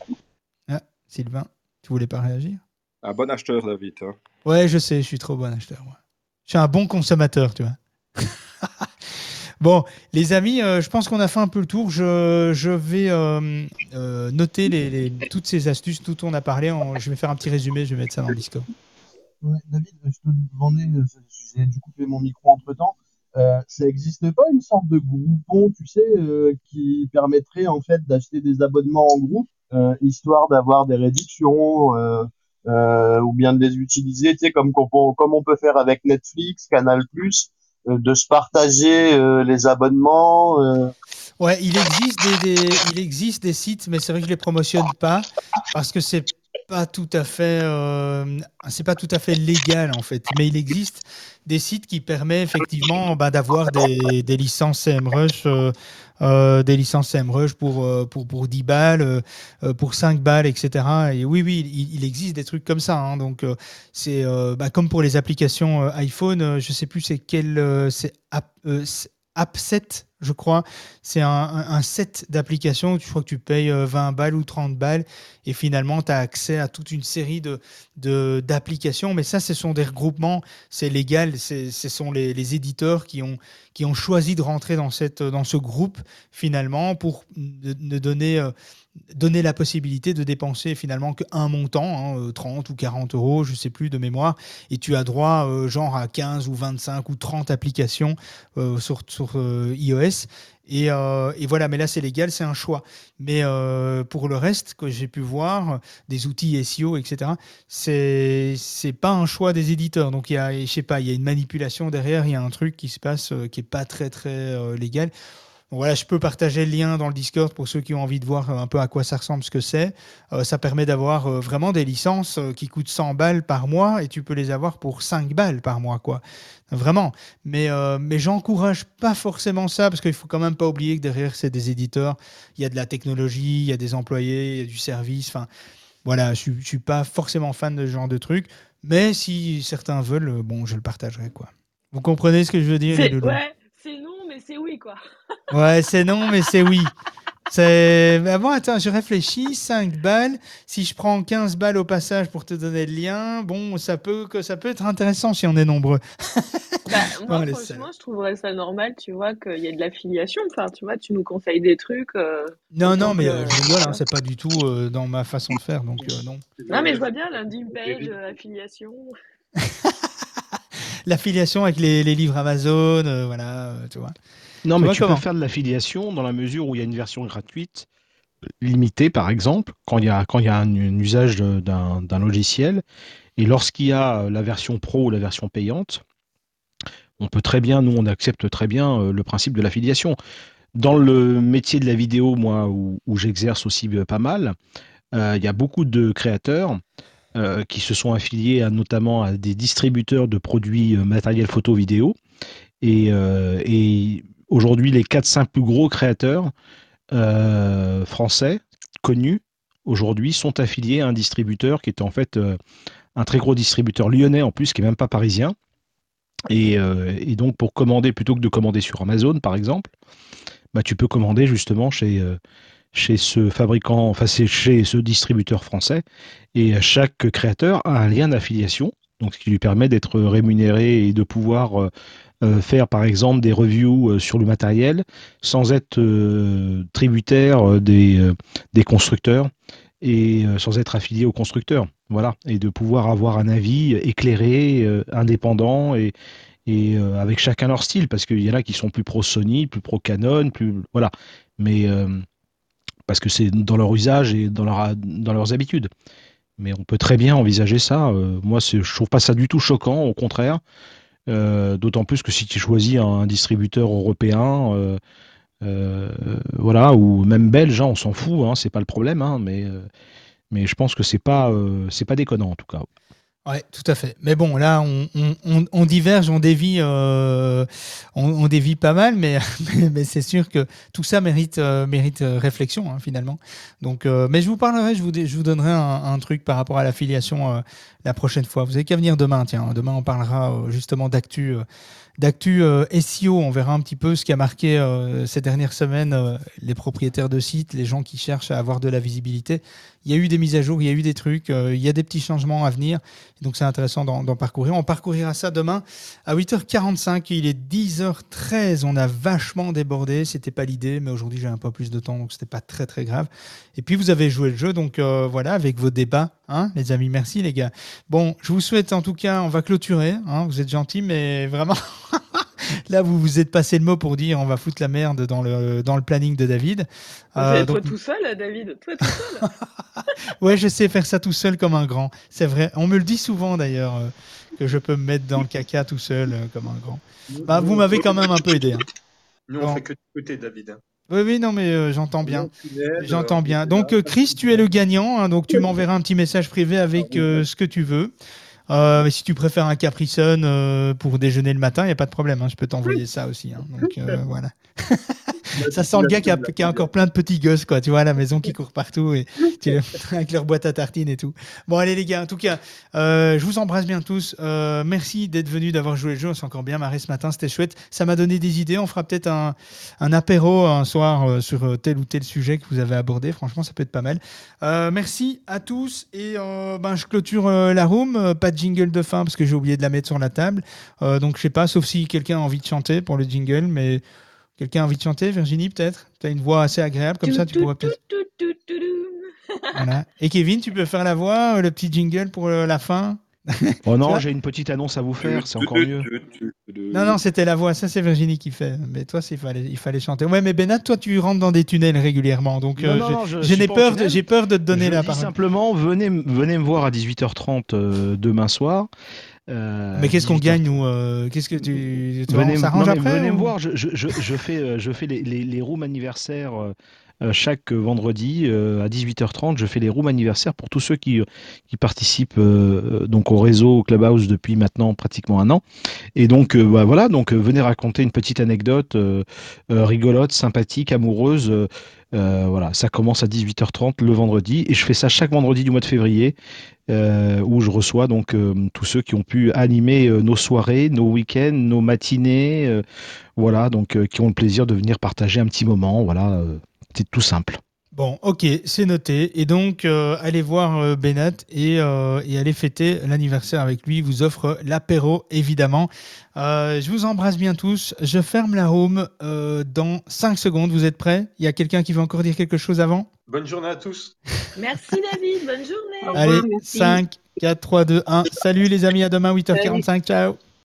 Ah, Sylvain, tu voulais pas réagir? Un bon acheteur, David. hein. Ouais, je sais, je suis trop bon acheteur. moi. Je suis un bon consommateur, tu vois. bon, les amis, euh, je pense qu'on a fait un peu le tour. Je, je vais euh, euh, noter les, les- toutes ces astuces, tout on a parlé. En- je vais faire un petit résumé, je vais mettre ça dans le Discord. Ouais, David, je te demandais, j'ai dû couper mon micro entre temps. Euh, ça n'existe pas une sorte de groupon, tu sais, euh, qui permettrait en fait d'acheter des abonnements en groupe, euh, histoire d'avoir des réductions, ou bien de les utiliser, tu sais, comme, comme on peut faire avec Netflix, Canal+, de se partager les abonnements. Ouais, il existe des, des- il existe des sites, mais c'est vrai que je les promotionne pas parce que c'est pas tout à fait, euh, c'est pas tout à fait légal en fait, mais il existe des sites qui permettent effectivement bah, d'avoir des, licences CMrush, euh, euh, des licences CMrush pour, euh, pour, pour 10 balles, pour 5 balles, etc. Et oui, oui, il, existe des trucs comme ça. Hein, donc c'est bah, comme pour les applications iPhone, je sais plus c'est quel, c'est App, App7 je crois. C'est un, set d'applications. Je crois que tu payes 20 balles ou 30 balles et finalement tu as accès à toute une série de, d'applications. Mais ça, ce sont des regroupements, c'est légal. Ce sont les, éditeurs qui ont, choisi de rentrer dans, ce groupe finalement pour ne donner donner la possibilité de dépenser finalement qu'un montant, 30 hein, euh, ou 40 euros, je sais plus de mémoire, et tu as droit euh, genre à 15 ou 25 ou 30 applications euh, sur, sur iOS. Et, et, voilà, mais là c'est légal, c'est un choix. Mais pour le reste, que j'ai pu voir, des outils SEO, etc., c'est c'est pas un choix des éditeurs. Donc il y a, je sais pas, il y a une manipulation derrière, il y a un truc qui se passe qui est pas très très légal voilà, je peux partager le lien dans le Discord pour ceux qui ont envie de voir un peu à quoi ça ressemble, ce que c'est. Euh, ça permet d'avoir euh, vraiment des licences euh, qui coûtent 100 balles par mois et tu peux les avoir pour 5 balles par mois, quoi. Vraiment. Mais, mais j'encourage pas forcément ça parce qu'il faut quand même pas oublier que derrière, c'est des éditeurs. Il y a de la technologie, il y a des employés, il y a du service. Enfin, voilà, je, je suis pas forcément fan de ce genre de truc. Mais si certains veulent, bon, je le partagerai, quoi. Vous comprenez ce que je veux dire, c'est oui, quoi. Ouais, c'est non, mais c'est oui. C'est. Ah bon, attends, je réfléchis. 5 balles. Si je prends 15 balles au passage pour te donner le lien, bon, ça peut, que ça peut être intéressant si on est nombreux. Bah, moi, franchement, je trouverais ça normal, tu vois, qu'il y ait de l'affiliation. Enfin, tu vois, tu nous conseilles des trucs. Euh, non, non, mais euh, je rigole, hein, c'est pas du tout euh, dans ma façon de faire, donc non. Non, mais je vois bien landing page, affiliation. L'affiliation avec les, les, livres Amazon, voilà, tu vois. Non, mais tu peux faire de l'affiliation dans la mesure où il y a une version gratuite limitée, par exemple, quand il y a, quand il y a un, usage d'un logiciel. Et lorsqu'il y a la version pro ou la version payante, on peut très bien, nous, on accepte très bien euh, le principe de l'affiliation. Dans le métier de la vidéo, moi, où, j'exerce aussi euh, pas mal, euh, il y a beaucoup de créateurs qui se sont affiliés à, notamment à des distributeurs de produits matériels photo-vidéo. Et, et, Aujourd'hui, les 4-5 plus gros créateurs euh, français connus aujourd'hui sont affiliés à un distributeur qui est en fait euh, un très gros distributeur lyonnais en plus, qui n'est même pas parisien. Euh, et, donc pour commander, plutôt que de commander sur Amazon par exemple, bah, tu peux commander justement chez, chez ce fabricant, enfin chez ce distributeur français. Et chaque créateur a un lien d'affiliation, donc ce qui lui permet d'être rémunéré et de pouvoir euh, faire par exemple des reviews euh, sur le matériel sans être euh, tributaire des, constructeurs et sans être affilié aux constructeurs. Voilà, et de pouvoir avoir un avis éclairé, indépendant et avec chacun leur style, parce qu'il y en a qui sont plus pro Sony, plus pro Canon, plus voilà, mais parce que c'est dans leur usage et dans, dans leurs habitudes. Mais on peut très bien envisager ça. moi, je trouve pas ça du tout choquant, au contraire. Euh, d'autant plus que si tu choisis un distributeur européen, euh, euh, voilà, ou même belge, hein, on s'en fout, hein, c'est pas le problème, hein, mais, mais je pense que c'est pas, c'est pas déconnant en tout cas. Ouais, tout à fait. Mais bon, là, on, on, on diverge, on dévie, euh, on, dévie pas mal, mais, mais, c'est sûr que tout ça mérite, euh, mérite euh, réflexion hein, finalement. Donc, mais je vous parlerai, je vous, je vous donnerai un, truc par rapport à l'affiliation la prochaine fois. Vous avez qu'à venir demain, tiens. Demain, on parlera justement d'actu d'actu euh, SEO. On verra un petit peu ce qui a marqué euh, ces dernières semaines euh, les propriétaires de sites, les gens qui cherchent à avoir de la visibilité. Il y a eu des mises à jour, il y a eu des trucs, il y a des petits changements à venir. Donc c'est intéressant d'en parcourir. On parcourira ça demain à 8h45. Il est 10h13. On a vachement débordé. C'était pas l'idée, mais aujourd'hui j'ai un peu plus de temps, donc c'était pas très très grave. Et puis vous avez joué le jeu, donc voilà, avec vos débats, hein, les amis. Merci les gars. Bon, je vous souhaite en tout cas, on va clôturer. Hein, vous êtes gentils, mais vraiment. Là, vous vous êtes passé le mot pour dire on va foutre la merde dans le, dans le planning de David. Euh, toi tout seul, David Toi tout seul Ouais, je sais faire ça tout seul comme un grand. C'est vrai. On me le dit souvent d'ailleurs, euh, que je peux me mettre dans le caca tout seul euh, comme un grand. Bah, vous m'avez quand même un peu aidé. Hein. Nous, on fait que côté, David. Hein. Oui, oui, non, mais euh, j'entends bien. J'entends bien. Donc, euh, Chris, tu es le gagnant. hein, donc, tu m'enverras un petit message privé avec euh, ce que tu veux. Euh, mais si tu préfères un Capri Sun euh, pour déjeuner le matin, il n'y a pas de problème. hein, je peux t'envoyer ça aussi. hein, donc, euh, voilà. ça sent le gars qui a, qui a encore plein de petits gosses, quoi. Tu vois, à la maison qui courent partout et tu les- avec leur boîte à tartines et tout. Bon, allez, les gars, en tout cas, je vous embrasse bien tous. Merci d'être venus, d'avoir joué le jeu. On s'est encore bien marré ce matin. C'était chouette. Ça m'a donné des idées. On fera peut-être un, un apéro un soir sur tel ou tel sujet que vous avez abordé. Franchement, ça peut être pas mal. Merci à tous. Et ben, je clôture la room. Pas jingle de fin parce que j'ai oublié de la mettre sur la table. Euh, donc, je sais pas, sauf si quelqu'un a envie de chanter pour le jingle, mais. Quelqu'un a envie de chanter, Virginie, peut-être Tu as une voix assez agréable, comme ça tu pourrais peut-être. Et Kevin, tu peux faire la voix, euh, le petit jingle pour euh, la fin Oh non, j'ai une petite annonce à vous faire, c'est encore mieux. Non, non, c'était la voix, ça c'est Virginie qui fait. Mais toi, il fallait, il fallait chanter. Ouais, mais Benat, toi, tu rentres dans des tunnels régulièrement. Donc, Non, euh, pas peur, de- j'ai peur de te donner Je la dis parole. simplement, venez, venez me voir à 18h30 euh, demain soir. Euh, Mais qu'est-ce qu'on 18h30. gagne, nous euh, Qu'est-ce que tu. tu Venez, on s'arrange après venez ou- me voir, je, je, je, je fais, je fais les, les, les rooms anniversaires chaque vendredi euh, à 18h30. Je fais les rooms anniversaires pour tous ceux qui, euh, participent euh, euh, donc au réseau au Clubhouse depuis maintenant pratiquement un an. Et donc euh, bah, voilà, donc euh, venez raconter une petite anecdote euh, euh, rigolote, sympathique, amoureuse. euh, euh, voilà, ça commence à 18h30 le vendredi et je fais ça chaque vendredi du mois de février euh, où je reçois donc euh, tous ceux qui ont pu animer euh, nos soirées, nos week-ends, nos matinées, euh, voilà, donc euh, qui ont le plaisir de venir partager un petit moment, voilà, c'est tout simple. Bon, ok, c'est noté. Et donc, euh, allez voir euh, Benat et, euh, et allez fêter l'anniversaire avec lui. Il vous offre l'apéro, évidemment. Euh, je vous embrasse bien tous. Je ferme la room euh, dans 5 secondes. Vous êtes prêts? Il y a quelqu'un qui veut encore dire quelque chose avant? Bonne journée à tous. Merci David, bonne journée. Allez, 5, 4, 3, 2, 1. Salut les amis, à demain 8h45. Ciao